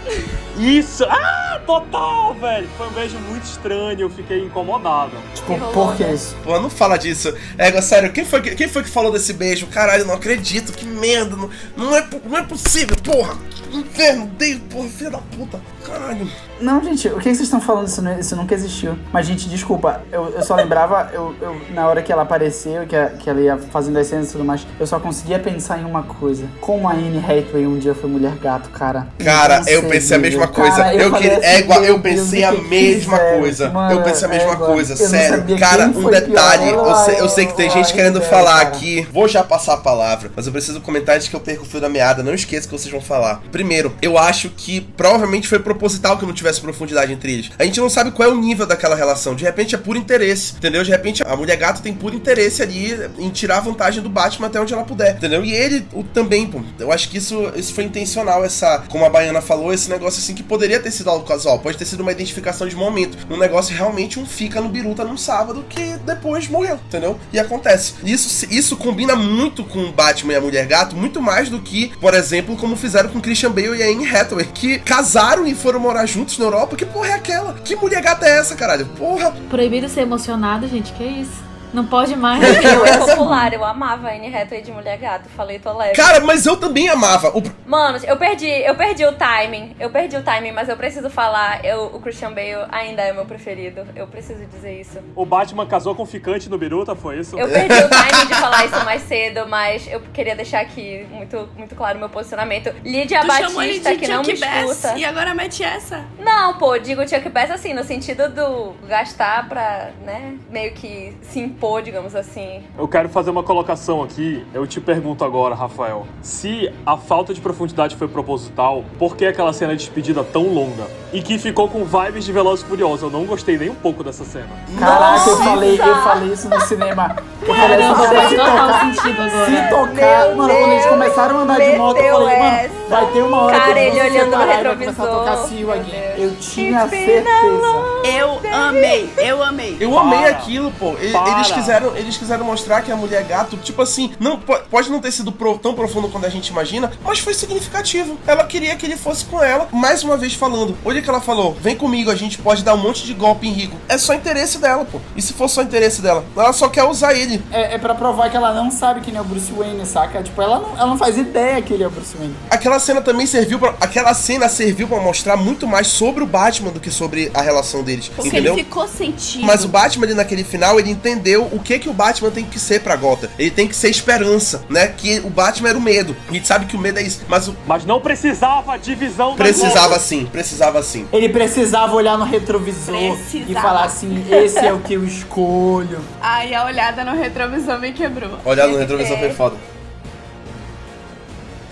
Isso! Ah, total, velho! Foi um beijo muito estranho, eu fiquei incomodado. Tipo, por que isso? Pô, não fala disso. É, sério, quem foi, quem foi que falou desse beijo? Caralho, não acredito, que merda. Não, não, é, não é possível, porra! Inferno, Deus, porra, filha da puta. Caralho. Não, gente, o que vocês estão falando? Isso, isso nunca existiu. Mas, gente, desculpa, eu, eu só lembrava, eu, eu, na hora que ela apareceu, que, a, que ela ia fazendo as cenas e tudo mais, eu só conseguia pensar em uma coisa. Como a Anne Hathaway um dia foi mulher gato, cara. Cara, eu pensei a mesma coisa. Cara, eu, eu queria, assim, é igual, eu pensei a mesma coisa. Mano, eu pensei a mesma é coisa, sério. Cara, um detalhe, eu sei, eu sei que tem gente querendo falar aqui. Vou já passar a palavra, mas eu preciso comentar antes que eu perca o fio da meada. Não esqueça que vocês vão falar. Primeiro, eu acho que provavelmente foi proposital que não tivesse profundidade entre eles. A gente não sabe qual é o nível daquela relação. De repente é puro interesse, entendeu? De repente a mulher gato tem puro interesse ali em tirar vantagem do Batman até onde ela puder, entendeu? E ele o, também, pô. Eu acho que isso, isso foi intencional, essa, como a Baiana falou, esse negócio assim que poderia ter sido algo casual, pode ter sido uma identificação de momento. Um negócio realmente um fica no biruta num sábado que depois morreu, entendeu? E acontece. Isso, isso combina muito com o Batman e a Mulher Gato, muito mais do que, por exemplo, como fizeram com Christian Bale e a Anne Hathaway, que casaram e foram morar juntos na Europa. Que porra é aquela? Que mulher gata é essa, caralho? Porra! Proibido ser emocionado, gente, que isso? Não pode mais. Eu é popular, eu amava a Anne Hathaway de Mulher Gato, falei tô leve. Cara, mas eu também amava. O... Mano, eu perdi, eu perdi o timing, eu perdi o timing, mas eu preciso falar, eu, o Christian Bale ainda é meu preferido, eu preciso dizer isso. O Batman casou com ficante no Biruta, foi isso? Eu perdi o timing de falar isso mais cedo, mas eu queria deixar aqui muito, muito claro o meu posicionamento. Lídia Tu chamou ele Batista, de que não me Chuck Bass escuta. e agora mete essa. Não, pô, digo Chuck Bass assim, no sentido do gastar pra, né, meio que se impor, digamos assim. Eu quero fazer uma colocação aqui. Eu te pergunto agora, Rafael. Se a falta de profundidade foi proposital, por que aquela cena de despedida tão longa? E que ficou com vibes de Velozes e Furiosos. Eu não gostei nem um pouco dessa cena. Caraca, eu falei, eu falei isso no cinema. Eu falei sentido agora. se tocar, Meu mano, quando eles Deus, começaram a andar de moto, eu falei, mano, essa. vai ter uma hora Cara, que ele olhando no separar vai começar a retrovisor. tocar Seal Meu Again. Deus. Eu tinha certeza. Eu amei, eu amei. Eu Para. amei aquilo, pô. Para. Eles quiseram, eles quiseram mostrar que a mulher gato, tipo assim, não po- pode não ter sido pro- tão profundo quanto a gente imagina, mas foi significativo. Ela queria que ele fosse com ela, mais uma vez falando. Olha que ela falou: vem comigo, a gente pode dar um monte de golpe em Rico. É só interesse dela, pô. E se for só interesse dela? Ela só quer usar ele. É, é pra provar que ela não sabe quem é o Bruce Wayne, saca? Tipo, ela não, ela não faz ideia que ele é o Bruce Wayne. Aquela cena também serviu para aquela cena serviu pra mostrar muito mais sobre o Batman do que sobre a relação deles, Porque entendeu? ele ficou sentido. Mas o Batman ali naquele final, ele entendeu o que que o Batman tem que ser pra Gotham. Ele tem que ser esperança, né? Que o Batman era o medo. A gente sabe que o medo é isso, mas o Mas não precisava divisão precisava sim, precisava sim. Ele precisava olhar no retrovisor e Precisava. falar assim, esse é o que eu escolho. Ai, a olhada no retrovisor me quebrou. Olhar no retrovisor foi foda.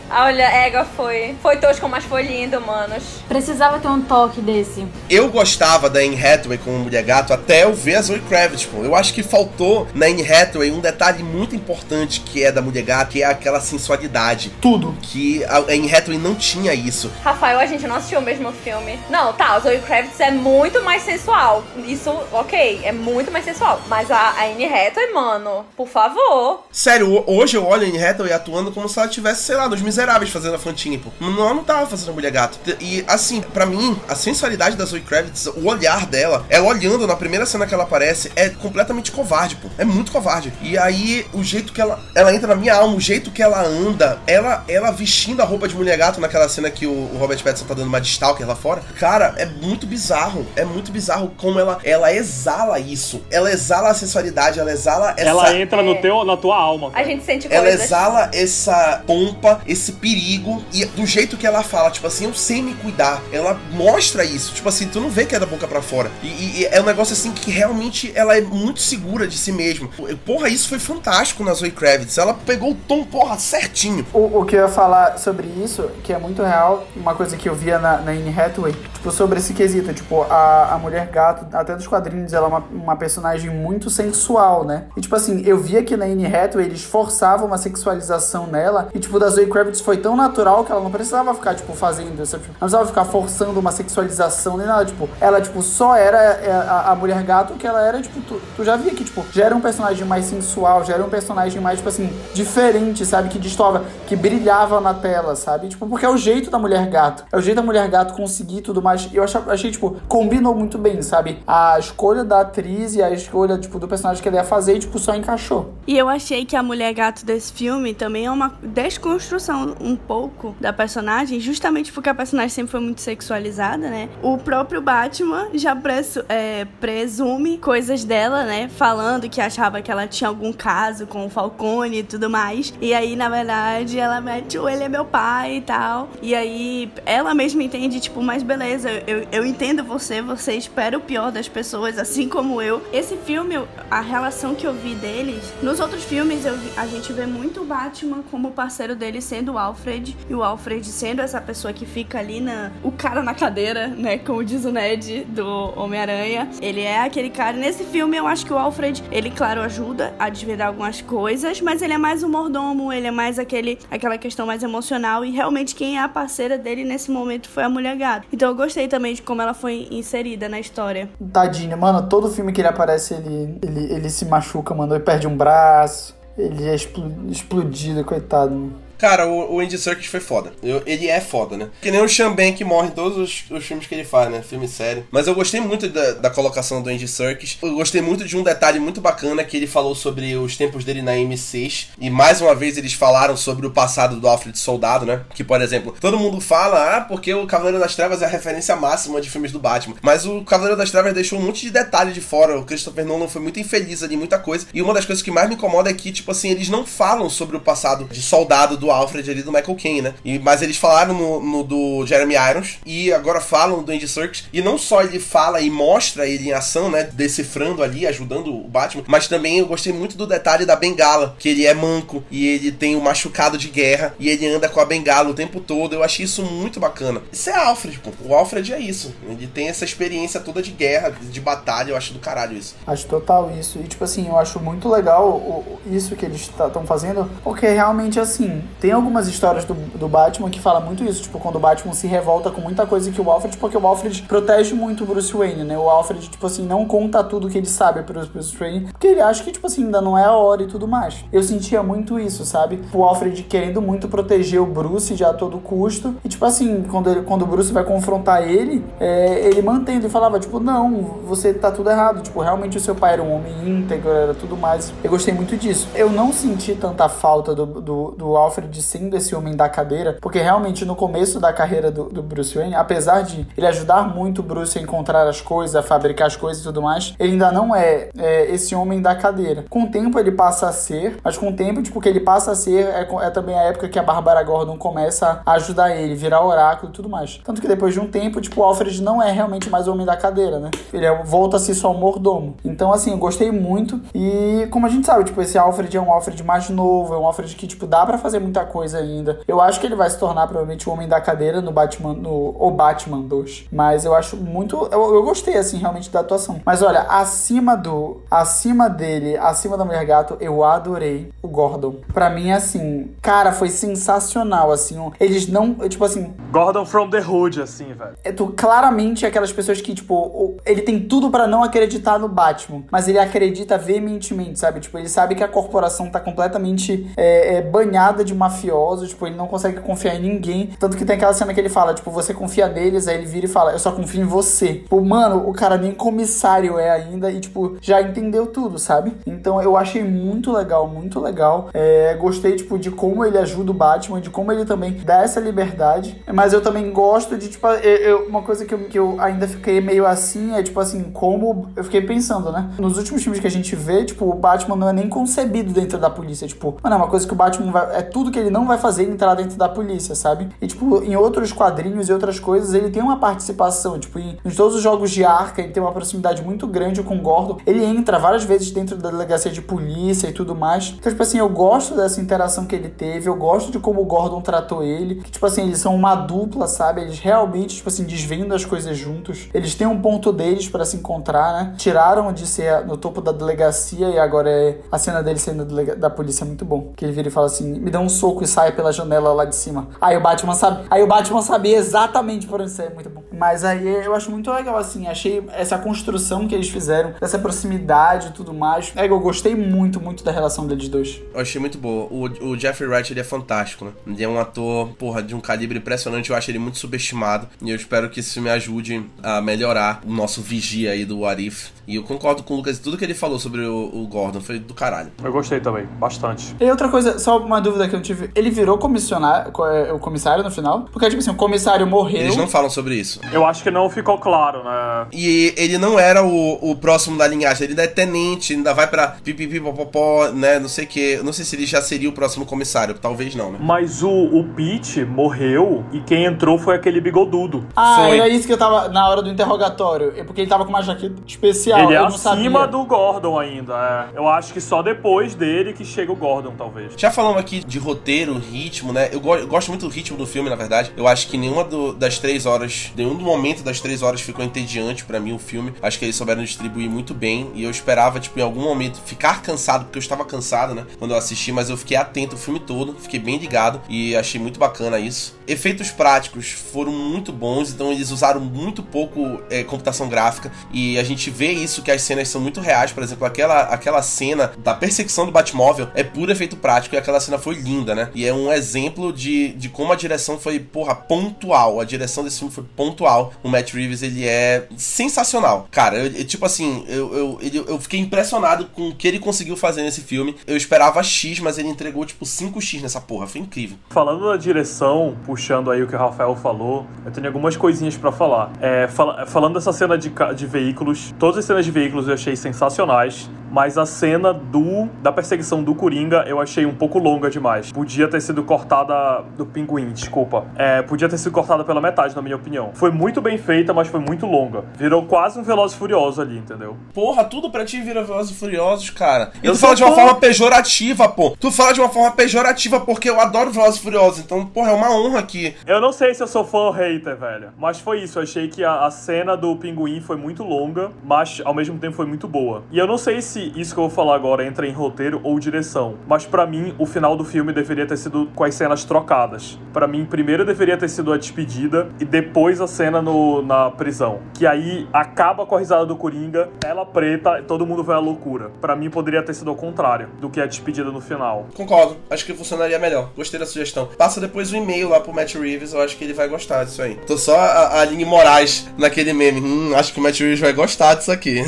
Olha, Ega foi. Foi tosco, mas foi lindo, manos. Precisava ter um toque desse. Eu gostava da Anne Hathaway como Mulher Gato até eu ver a Zoe Kravitz, pô. Eu acho que faltou na Anne Hathaway um detalhe muito importante que é da Mulher Gato, que é aquela sensualidade. Tudo. Que a Anne Hathaway não tinha isso. Rafael, a gente não assistiu o mesmo filme. Não, tá, a Zoe Kravitz é muito mais sensual. Isso, ok, é muito mais sensual. Mas a, a Anne Hathaway, mano, por favor. Sério, ho- hoje eu olho a Anne Hathaway atuando como se ela tivesse, sei lá, nos Miseráveis fazendo a Fantine, pô. Não, ela não tava fazendo a Mulher Gato. E, assim, pra mim, a sensualidade da Zoe Kravitz, o olhar dela, ela olhando na primeira cena que ela aparece, é completamente covarde, pô. É muito covarde. E aí, o jeito que ela... Ela entra na minha alma, o jeito que ela anda, ela, ela vestindo a roupa de Mulher Gato naquela cena que o, o Robert Pattinson tá dando uma de stalker lá fora. Cara, é muito bizarro. É muito bizarro como ela, ela exala isso. Ela exala a sensualidade, ela exala essa... Ela entra no teu, na tua alma. A cara. gente sente Ela exala essa pompa, esse perigo, e do jeito que ela fala, tipo assim, eu sei me cuidar. Ela mostra isso, tipo assim, tu não vê que é da boca pra fora. E, e- e é um negócio assim que realmente ela é muito segura de si mesma. Porra, isso foi fantástico na Zoe Kravitz. Ela pegou o tom, porra, certinho. O, o que eu ia falar sobre isso, que é muito real, uma coisa que eu via na, na Anne Hathaway, tipo, sobre esse quesito, tipo, a, a mulher gato, até dos quadrinhos, ela é uma, uma personagem muito sensual, né? E, tipo assim, eu via que na Anne Hathaway eles forçavam uma sexualização nela, e, tipo, da Zoe Kravitz foi tão natural que ela não precisava ficar, tipo, fazendo isso, tipo, não precisava ficar forçando uma sexualização nem nada, tipo, ela, tipo, só era é, a, a mulher gato que ela era, tipo, tu, tu já via que, tipo, já era um personagem mais sensual, já era um personagem mais, tipo assim, diferente, sabe? Que destoava, que brilhava na tela, sabe? Tipo, porque é o jeito da mulher gato. É o jeito da mulher gato conseguir tudo mais. Eu achei, achei, tipo, combinou muito bem, sabe? A escolha da atriz e a escolha, tipo, do personagem que ela ia fazer, e, tipo, só encaixou. E eu achei que a mulher gato desse filme também é uma desconstrução um pouco da personagem, justamente porque a personagem sempre foi muito sexualizada, né? O próprio Batman já presu- é, presume coisas dela, né? Falando que achava que ela tinha algum caso com o Falcone e tudo mais. E aí, na verdade, ela mete o ele é meu pai e tal. E aí, ela mesma entende, tipo, mas beleza, eu, eu entendo você, você espera o pior das pessoas, assim como eu. Esse filme, a relação que eu vi deles, nos outros filmes eu a gente vê muito o Batman como parceiro dele sendo o Alfred, e o Alfred sendo essa pessoa que fica ali na. o cara na cadeira, né? Como diz o Ned do Homem-Aranha. Ele é aquele cara. Nesse filme eu acho que o Alfred, ele, claro, ajuda a desvendar algumas coisas, mas ele é mais um mordomo, ele é mais aquele, aquela questão mais emocional, e realmente quem é a parceira dele nesse momento foi a mulher gato. Então eu gostei também de como ela foi inserida na história. Tadinho, mano, todo filme que ele aparece, ele, ele, ele se machuca, mano. Ele perde um braço, ele é explo- explodido, coitado. Cara, o, o Andy Serkis foi foda. Eu- ele é foda, né? Que nem o Sean que morre em todos os, os filmes que ele faz, né? Filme sério. Mas eu gostei muito da, da colocação do Andy Serkis. Eu gostei muito de um detalhe muito bacana que ele falou sobre os tempos dele na M6. E mais uma vez eles falaram sobre o passado do Alfred Soldado, né? Que, por exemplo, todo mundo fala, ah, porque o Cavaleiro das Trevas é a referência máxima de filmes do Batman. Mas o Cavaleiro das Trevas deixou um monte de detalhe de fora. O Christopher Nolan foi muito infeliz ali, muita coisa. E uma das coisas que mais me incomoda é que, tipo assim, eles não falam sobre o passado de soldado do Alfred ali do Michael Caine, né? E, mas eles falaram no, no do Jeremy Irons e agora falam do Andy Serkis. E não só ele fala e mostra ele em ação, né? Decifrando ali, ajudando o Batman, mas também eu gostei muito do detalhe da bengala, que ele é manco e ele tem um machucado de guerra e ele anda com a bengala o tempo todo. Eu achei isso muito bacana. Isso é Alfred, pô. O Alfred é isso. Ele tem essa experiência toda de guerra, de batalha. Eu acho do caralho isso. Acho total isso. E, tipo assim, eu acho muito legal o- o- isso que eles estão fazendo, porque realmente, assim, tem algumas histórias do, do Batman que fala muito isso. Tipo, quando o Batman se revolta com muita coisa que o Alfred, porque o Alfred protege muito o Bruce Wayne, né? O Alfred, tipo assim, não conta tudo que ele sabe pro Bruce Wayne, porque ele acha que, tipo assim, ainda não é a hora e tudo mais. Eu sentia muito isso, sabe? O Alfred querendo muito proteger o Bruce já a todo custo. E, tipo assim, quando, ele, quando o Bruce vai confrontar ele, é, ele mantendo e falava, tipo, não, você tá tudo errado. Tipo, realmente o seu pai era um homem íntegro, era tudo mais. Eu gostei muito disso. Eu não senti tanta falta do, do, do Alfred sendo esse homem da cadeira, porque realmente no começo da carreira do, do Bruce Wayne, apesar de ele ajudar muito o Bruce a encontrar as coisas, a fabricar as coisas e tudo mais, ele ainda não é, é, esse homem da cadeira. Com o tempo ele passa a ser, mas com o tempo, tipo, que ele passa a ser é, é também a época que a Bárbara Gordon começa a ajudar ele, virar oráculo e tudo mais. Tanto que depois de um tempo, tipo, o Alfred não é realmente mais o homem da cadeira, né? Ele é- volta a ser só mordomo. Então, assim, eu gostei muito. E como a gente sabe, tipo, esse Alfred é um Alfred mais novo, é um Alfred que, tipo, dá pra fazer muita coisa ainda. Eu acho que ele vai se tornar provavelmente o homem da cadeira no Batman, no O Batman 2. Mas eu acho muito. Eu, eu gostei, assim, realmente da atuação. Mas olha, acima do. Acima dele, acima da Mulher Gato, eu adorei o Gordon. Pra mim, assim, cara, foi sensacional, assim. Eles não. Tipo assim, Gordon from the Hood, assim, velho. é tu claramente aquelas pessoas que, tipo, ele tem tudo pra não acreditar no Batman, mas ele acredita veementemente, sabe? Tipo, ele sabe que a corporação tá completamente é, é, banhada de mafiosos, tipo, ele não consegue confiar em ninguém. Tanto que tem aquela cena que ele fala, tipo, você confia neles, aí ele vira e fala, eu só confio em você. Tipo, mano, o cara nem comissário é ainda e, tipo, já entendeu tudo, sabe? Então eu achei muito legal, muito legal. É, gostei, tipo, de como ele ajuda o Batman, de como ele também dá essa liberdade. Mas eu também gosto de, tipo, eu- uma coisa que eu, que eu ainda fiquei meio assim é, tipo assim, como eu fiquei pensando, né? Nos últimos filmes que a gente vê, tipo, o Batman não é nem concebido dentro da polícia. Tipo, mano, é uma coisa que o Batman vai. É tudo que ele não vai fazer entrar dentro da polícia, sabe? E, tipo, em outros quadrinhos e outras coisas, ele tem uma participação. Tipo, em, em todos os jogos de arca, ele tem uma proximidade muito grande com o Gordon. Ele entra várias vezes dentro da delegacia de polícia e tudo mais. Então, tipo assim, eu gosto dessa interação que ele teve, eu gosto de como o Gordon tratou ele. Que, tipo assim, eles são uma dupla, sabe? Eles realmente, tipo assim, desvendam as coisas juntos. Eles têm um ponto deles pra se encontrar, né? Tiraram de ser no topo da delegacia e agora é a cena dele delega- da polícia é muito bom. Que ele vira e fala assim: me dá um soco e sai pela janela lá de cima. Aí o Batman sabe. Aí o Batman sabia exatamente por onde sair. Muito bom. Mas aí eu acho muito legal, assim. Achei essa construção que eles fizeram, essa proximidade e tudo mais. É, eu gostei muito, muito da relação deles dois. Eu achei muito boa. O, o Jeffrey Wright, ele é fantástico, né? Ele é um ator, porra, de um calibre impressionante. Eu acho ele muito subestimado. E eu espero que isso me ajude a melhorar o nosso vigia aí do Arif. E eu concordo com o Lucas. Tudo que ele falou sobre o, o Gordon foi do caralho. Eu gostei também, bastante. E outra coisa, só uma dúvida que eu tive. Ele virou comissionário, co- é, o comissário no final? Porque, tipo assim, o comissário morreu. Eles não falam sobre isso. Eu acho que não ficou claro, né? E ele não era o, o próximo da linhagem, ele ainda é tenente, ainda vai pra pipipipopopó, né? Não sei o que. Não sei se ele já seria o próximo comissário, talvez não, né? Mas o, o Pete morreu e quem entrou foi aquele bigodudo. Ah, Foi. era isso que eu tava na hora do interrogatório. É porque ele tava com uma jaqueta especial. Ele é eu não acima sabia. do Gordon ainda, é. Eu acho que só depois dele que chega o Gordon, talvez. Já falamos aqui de roteiro, ritmo, né? Eu, go- eu gosto muito do ritmo do filme, na verdade. Eu acho que nenhuma do- das três horas, nenhum momento das três horas ficou entediante pra mim o filme. Acho que eles souberam distribuir muito bem. E eu esperava, tipo, em algum momento ficar cansado, porque eu estava cansado, né? Quando eu assisti, mas eu fiquei atento o filme todo, fiquei bem ligado e achei muito bacana isso. efeitos práticos foram muito bons, então eles usaram muito pouco é, computação gráfica e a gente vê isso que as cenas são muito reais, por exemplo, aquela, aquela cena da perseguição do Batmóvel é puro efeito prático e aquela cena foi linda, né? E é um exemplo de, de como a direção foi, porra, pontual. A direção desse filme foi pontual. O Matt Reeves, ele é sensacional. Cara, eu, eu, tipo assim, eu, eu, eu, eu fiquei impressionado com o que ele conseguiu fazer nesse filme. Eu esperava X, mas ele entregou, tipo, 5X nessa porra. Foi incrível. Falando da direção, puxando aí o que o Rafael falou, eu tenho algumas coisinhas para falar. É, fal falando dessa cena de, de veículos, todas as cenas de veículos eu achei sensacionais mas a cena do da perseguição do Coringa eu achei um pouco longa demais. Podia ter sido cortada do Pinguim, desculpa. É, podia ter sido cortada pela metade, na minha opinião. Foi muito bem feita, mas foi muito longa. Virou quase um Velozes Furioso ali, entendeu? Porra, tudo pra ti vira Velozes Furiosos, cara. E eu tu fala de uma forma pejorativa, pô. Tu fala de uma forma pejorativa porque eu adoro Velozes Furiosos, então, porra, é uma honra aqui. Eu não sei se eu sou fã ou hater, velho, mas foi isso. Eu achei que a, a cena do Pinguim foi muito longa, mas ao mesmo tempo foi muito boa. E eu não sei se se isso que eu vou falar agora entra em roteiro ou direção, mas para mim o final do filme deveria ter sido com as cenas trocadas. Para mim, primeiro deveria ter sido a despedida e depois a cena no, na prisão. Que aí acaba com a risada do Coringa, tela preta, todo mundo vai à loucura. Para mim poderia ter sido ao contrário do que a despedida no final. Concordo, acho que funcionaria melhor. Gostei da sugestão. Passa depois o um e-mail lá pro Matt Reeves, eu acho que ele vai gostar disso aí. Tô só a, a Aline Moraes naquele meme. Hum, acho que o Matt Reeves vai gostar disso aqui.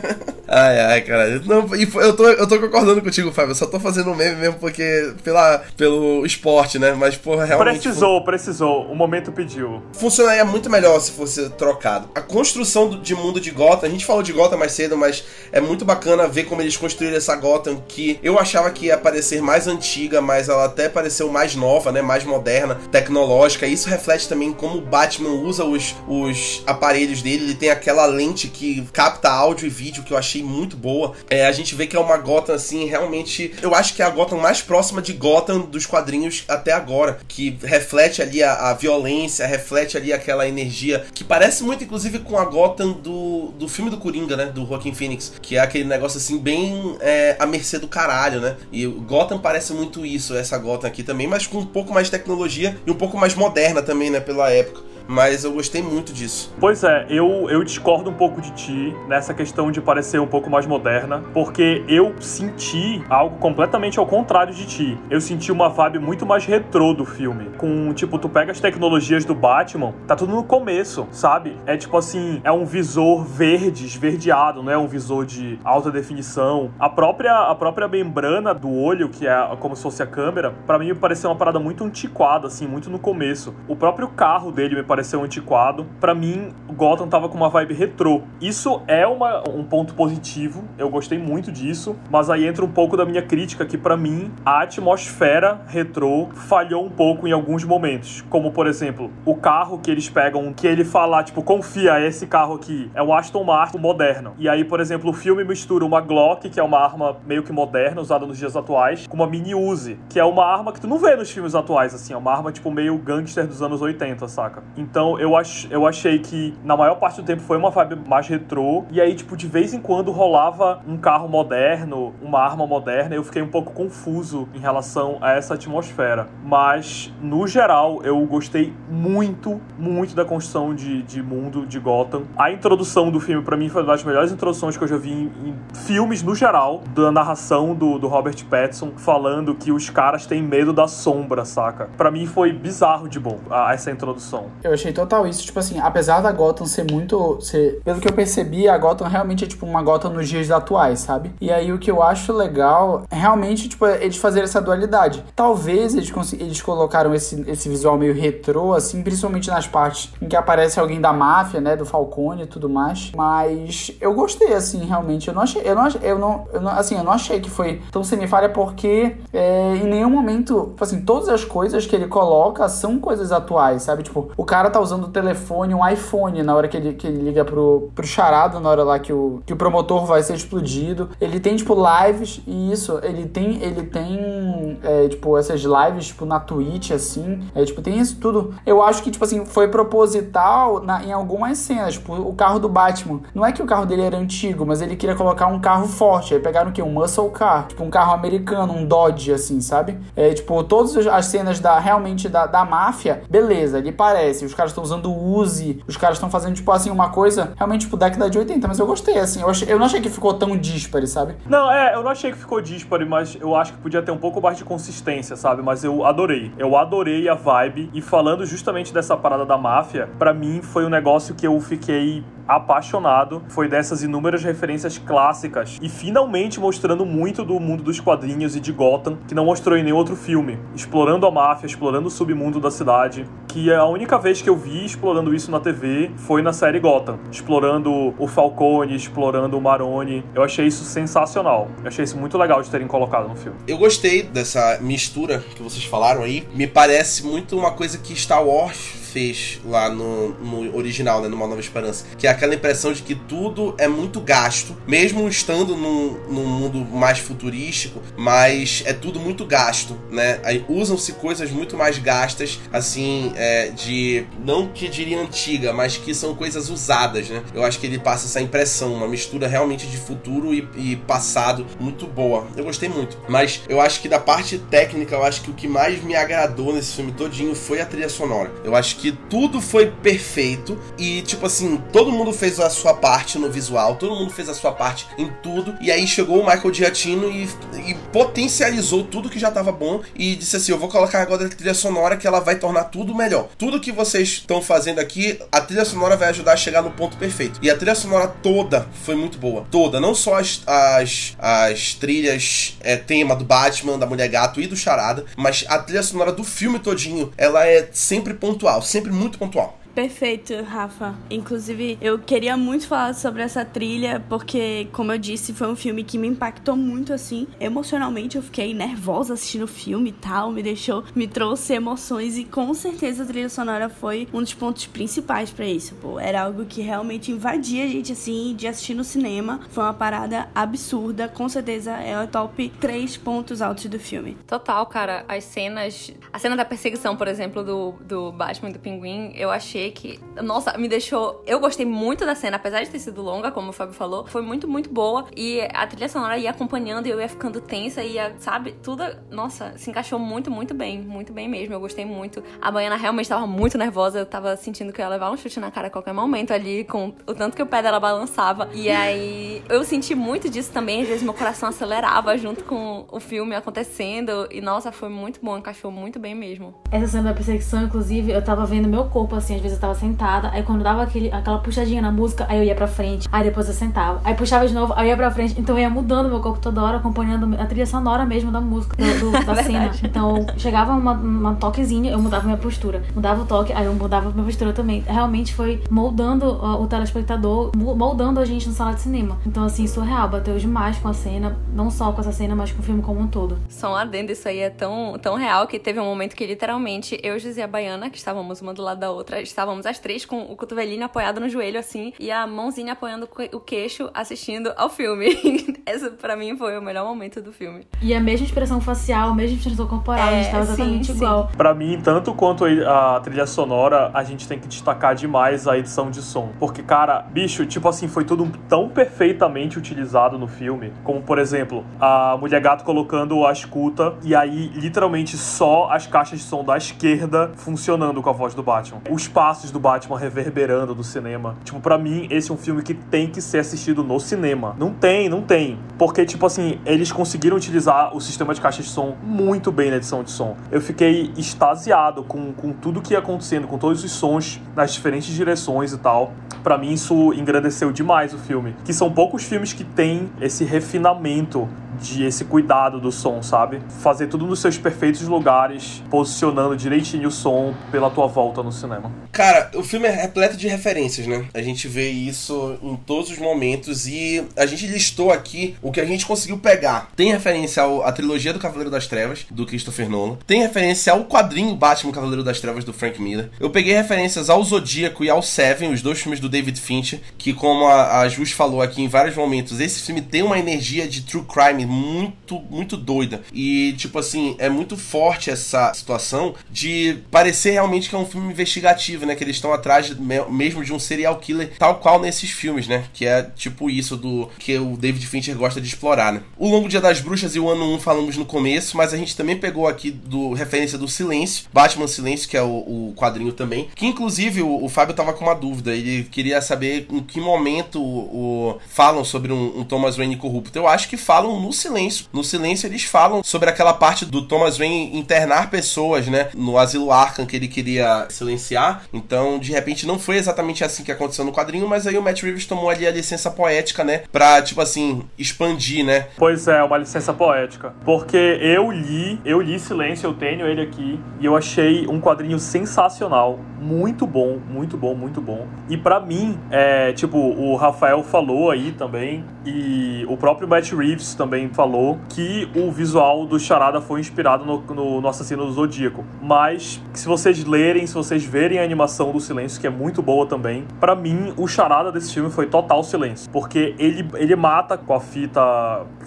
ai, ai, cara. Não, eu, tô, eu tô concordando contigo, Fábio. Eu só tô fazendo um meme mesmo porque. Pela, pelo esporte, né? Mas, porra, realmente. Precisou, precisou. O momento pediu. Funcionaria muito melhor se fosse trocado. A construção do, de mundo de Gotham, a gente falou de Gotham mais cedo, mas é muito bacana ver como eles construíram essa Gotham que eu achava que ia parecer mais antiga, mas ela até pareceu mais nova, né? Mais moderna, tecnológica. Isso reflete também como o Batman usa os, os aparelhos dele. Ele tem aquela lente que capta áudio e vídeo que eu achei muito boa. É, a gente vê que é uma Gotham, assim, realmente. Eu acho que é a Gotham mais próxima de Gotham dos quadrinhos até agora. Que reflete ali a, a violência, reflete ali aquela energia. Que parece muito, inclusive, com a Gotham do, do filme do Coringa, né? Do Joaquin Phoenix. Que é aquele negócio, assim, bem é, à mercê do caralho, né? E Gotham parece muito isso, essa Gotham aqui também, mas com um pouco mais de tecnologia e um pouco mais moderna também, né? Pela época mas eu gostei muito disso. Pois é, eu, eu discordo um pouco de ti nessa questão de parecer um pouco mais moderna, porque eu senti algo completamente ao contrário de ti. Eu senti uma vibe muito mais retrô do filme. Com, tipo, tu pega as tecnologias do Batman, tá tudo no começo, sabe? É tipo assim, é um visor verde, esverdeado, não é um visor de alta definição. A própria, a própria membrana do olho, que é como se fosse a câmera, para mim me pareceu uma parada muito antiquada, assim, muito no começo. O próprio carro dele me pareceu antiquado. Para mim, Gotham tava com uma vibe retrô. Isso é uma, um ponto positivo, eu gostei muito disso, mas aí entra um pouco da minha crítica que para mim a atmosfera retrô falhou um pouco em alguns momentos, como por exemplo, o carro que eles pegam, que ele fala, tipo, confia, esse carro aqui é um Aston Martin moderno. E aí, por exemplo, o filme mistura uma Glock, que é uma arma meio que moderna, usada nos dias atuais, com uma Mini Uzi, que é uma arma que tu não vê nos filmes atuais, assim, é uma arma tipo meio gangster dos anos 80, saca? Então eu, ach, eu achei que na maior parte do tempo foi uma vibe mais retrô. E aí, tipo, de vez em quando rolava um carro moderno, uma arma moderna. Eu fiquei um pouco confuso em relação a essa atmosfera. Mas, no geral, eu gostei muito, muito da construção de, de mundo de Gotham. A introdução do filme, para mim, foi uma das melhores introduções que eu já vi em, em filmes no geral. Da narração do, do Robert Pattinson falando que os caras têm medo da sombra, saca? Para mim foi bizarro de bom a, essa introdução. Eu achei total isso, tipo assim, apesar da Gotham ser muito. Ser, pelo que eu percebi, a Gotham realmente é tipo uma Gotham nos dias atuais, sabe? E aí o que eu acho legal é realmente, tipo, eles fazerem essa dualidade. Talvez eles, eles colocaram esse, esse visual meio retrô, assim, principalmente nas partes em que aparece alguém da máfia, né? Do Falcone e tudo mais. Mas eu gostei, assim, realmente. Eu não achei. Eu não, eu não, eu não assim, eu não achei que foi tão semifalha porque é, em nenhum momento, tipo assim, todas as coisas que ele coloca são coisas atuais, sabe? Tipo, o cara cara tá usando o telefone, um iPhone, na hora que ele, que ele liga pro, pro charado, na hora lá que o, que o promotor vai ser explodido. Ele tem, tipo, lives e isso, ele tem, ele tem, é, tipo, essas lives, tipo, na Twitch, assim. É, tipo, tem isso tudo. Eu acho que, tipo assim, foi proposital na, em algumas cenas. Tipo, o carro do Batman. Não é que o carro dele era antigo, mas ele queria colocar um carro forte. Aí pegaram o quê? Um muscle car. Tipo, um carro americano, um Dodge, assim, sabe? É, tipo, todas as cenas da, realmente da, da máfia, beleza, ele parece. Os caras estão usando Uzi, os caras estão fazendo, tipo, assim, uma coisa realmente, tipo, década de 80. Mas eu gostei, assim. Eu, achei, eu não achei que ficou tão dispare, sabe? Não, é, eu não achei que ficou dispare, mas eu acho que podia ter um pouco mais de consistência, sabe? Mas eu adorei. Eu adorei a vibe. E falando justamente dessa parada da máfia, para mim foi um negócio que eu fiquei apaixonado. Foi dessas inúmeras referências clássicas e finalmente mostrando muito do mundo dos quadrinhos e de Gotham que não mostrou em nenhum outro filme. Explorando a máfia, explorando o submundo da cidade. Que a única vez que eu vi explorando isso na TV foi na série Gotham. Explorando o Falcone, explorando o Maroni. Eu achei isso sensacional. Eu achei isso muito legal de terem colocado no filme. Eu gostei dessa mistura que vocês falaram aí. Me parece muito uma coisa que Star Wars fez lá no, no original, né, numa Nova Esperança, que é aquela impressão de que tudo é muito gasto, mesmo estando num, num mundo mais futurístico, mas é tudo muito gasto, né? Usam-se coisas muito mais gastas, assim, é, de não que diria antiga, mas que são coisas usadas, né? Eu acho que ele passa essa impressão, uma mistura realmente de futuro e, e passado muito boa. Eu gostei muito, mas eu acho que da parte técnica, eu acho que o que mais me agradou nesse filme todinho foi a trilha sonora. Eu acho que que tudo foi perfeito e, tipo assim, todo mundo fez a sua parte no visual, todo mundo fez a sua parte em tudo. E aí chegou o Michael Giacchino e, e potencializou tudo que já tava bom e disse assim: Eu vou colocar agora a trilha sonora que ela vai tornar tudo melhor. Tudo que vocês estão fazendo aqui, a trilha sonora vai ajudar a chegar no ponto perfeito. E a trilha sonora toda foi muito boa. Toda, não só as, as, as trilhas é, tema do Batman, da Mulher Gato e do Charada, mas a trilha sonora do filme todinho, ela é sempre pontual sempre muito pontual. Perfeito, Rafa. Inclusive, eu queria muito falar sobre essa trilha, porque, como eu disse, foi um filme que me impactou muito, assim. Emocionalmente, eu fiquei nervosa assistindo o filme e tal, me deixou, me trouxe emoções, e com certeza a trilha sonora foi um dos pontos principais para isso, pô. Era algo que realmente invadia a gente, assim, de assistir no cinema. Foi uma parada absurda, com certeza é o top 3 pontos altos do filme. Total, cara. As cenas. A cena da perseguição, por exemplo, do, do Batman e do Pinguim, eu achei que, nossa, me deixou. Eu gostei muito da cena, apesar de ter sido longa, como o Fábio falou, foi muito, muito boa. E a trilha sonora ia acompanhando e eu ia ficando tensa, ia, sabe, tudo, nossa, se encaixou muito, muito bem, muito bem mesmo. Eu gostei muito. A Baiana realmente tava muito nervosa, eu tava sentindo que eu ia levar um chute na cara a qualquer momento ali, com o tanto que o pé dela balançava. E aí eu senti muito disso também, às vezes meu coração acelerava junto com o filme acontecendo. E nossa, foi muito bom, encaixou muito bem mesmo. Essa cena da perseguição, inclusive, eu tava vendo meu corpo assim, às vezes eu tava sentada, aí quando dava aquele, aquela puxadinha na música, aí eu ia pra frente, aí depois eu sentava, aí puxava de novo, aí eu ia pra frente, então eu ia mudando meu corpo toda hora, acompanhando a trilha sonora mesmo da música, do, do, da cena. Então chegava uma, uma toquezinha, eu mudava minha postura, mudava o toque, aí eu mudava minha postura também. Realmente foi moldando o, o telespectador, moldando a gente no sala de cinema. Então, assim, surreal, bateu demais com a cena, não só com essa cena, mas com o filme como um todo. Só um adendo, isso aí é tão, tão real que teve um momento que literalmente eu e a Baiana, que estávamos uma do lado da outra, estávamos as três com o cotovelinho apoiado no joelho, assim, e a mãozinha apoiando o queixo, assistindo ao filme. Esse, para mim, foi o melhor momento do filme. E a mesma expressão facial, a mesma expressão corporal, é, a gente tava exatamente sim, igual. Sim. Pra mim, tanto quanto a trilha sonora, a gente tem que destacar demais a edição de som. Porque, cara, bicho, tipo assim, foi tudo tão perfeitamente utilizado no filme. Como, por exemplo, a Mulher Gato colocando a escuta e aí, literalmente, só as caixas de som da esquerda funcionando com a voz do Batman. Os passos do Batman reverberando do cinema. Tipo, para mim, esse é um filme que tem que ser assistido no cinema. Não tem, não tem. Porque, tipo assim, eles conseguiram utilizar o sistema de caixa de som muito bem na edição de som. Eu fiquei extasiado com, com tudo que ia acontecendo, com todos os sons nas diferentes direções e tal. Para mim, isso engrandeceu demais o filme. Que são poucos filmes que têm esse refinamento de esse cuidado do som, sabe? Fazer tudo nos seus perfeitos lugares, posicionando direitinho o som pela tua volta no cinema. Cara, o filme é repleto de referências, né? A gente vê isso em todos os momentos e a gente listou aqui o que a gente conseguiu pegar. Tem referência à trilogia do Cavaleiro das Trevas, do Christopher Nolan. Tem referência ao quadrinho Batman Cavaleiro das Trevas, do Frank Miller. Eu peguei referências ao Zodíaco e ao Seven, os dois filmes do David Fincher, que como a, a Jus falou aqui em vários momentos, esse filme tem uma energia de true crime muito, muito doida. E, tipo assim, é muito forte essa situação de parecer realmente que é um filme investigativo, né? Que eles estão atrás mesmo de um serial killer, tal qual nesses filmes, né? Que é tipo isso do que o David Fincher gosta de explorar, né? O Longo Dia das Bruxas e o Ano 1 falamos no começo, mas a gente também pegou aqui do referência do Silêncio, Batman Silêncio, que é o, o quadrinho também, que inclusive o, o, Fábio tava com uma dúvida, ele queria saber em que momento o, o falam sobre um, um, Thomas Wayne corrupto. Eu acho que falam no Silêncio. No Silêncio eles falam sobre aquela parte do Thomas Wayne internar pessoas, né, no asilo Arkham que ele queria silenciar. Então, de repente não foi exatamente assim que aconteceu no quadrinho, mas aí o Matt Reeves tomou ali a licença poética, né, pra, tipo assim, expandir, né? Pois é, uma licença poética. Porque eu li, eu li Silêncio, eu tenho ele aqui, e eu achei um quadrinho sensacional. Muito bom, muito bom, muito bom. E para mim, é, tipo, o Rafael falou aí também, e o próprio Matt Reeves também falou que o visual do Charada foi inspirado no, no, no Assassino do Zodíaco. Mas, se vocês lerem, se vocês verem a animação do Silêncio, que é muito boa também, para mim, o Charada desse filme foi total silêncio. Porque ele, ele mata com a fita.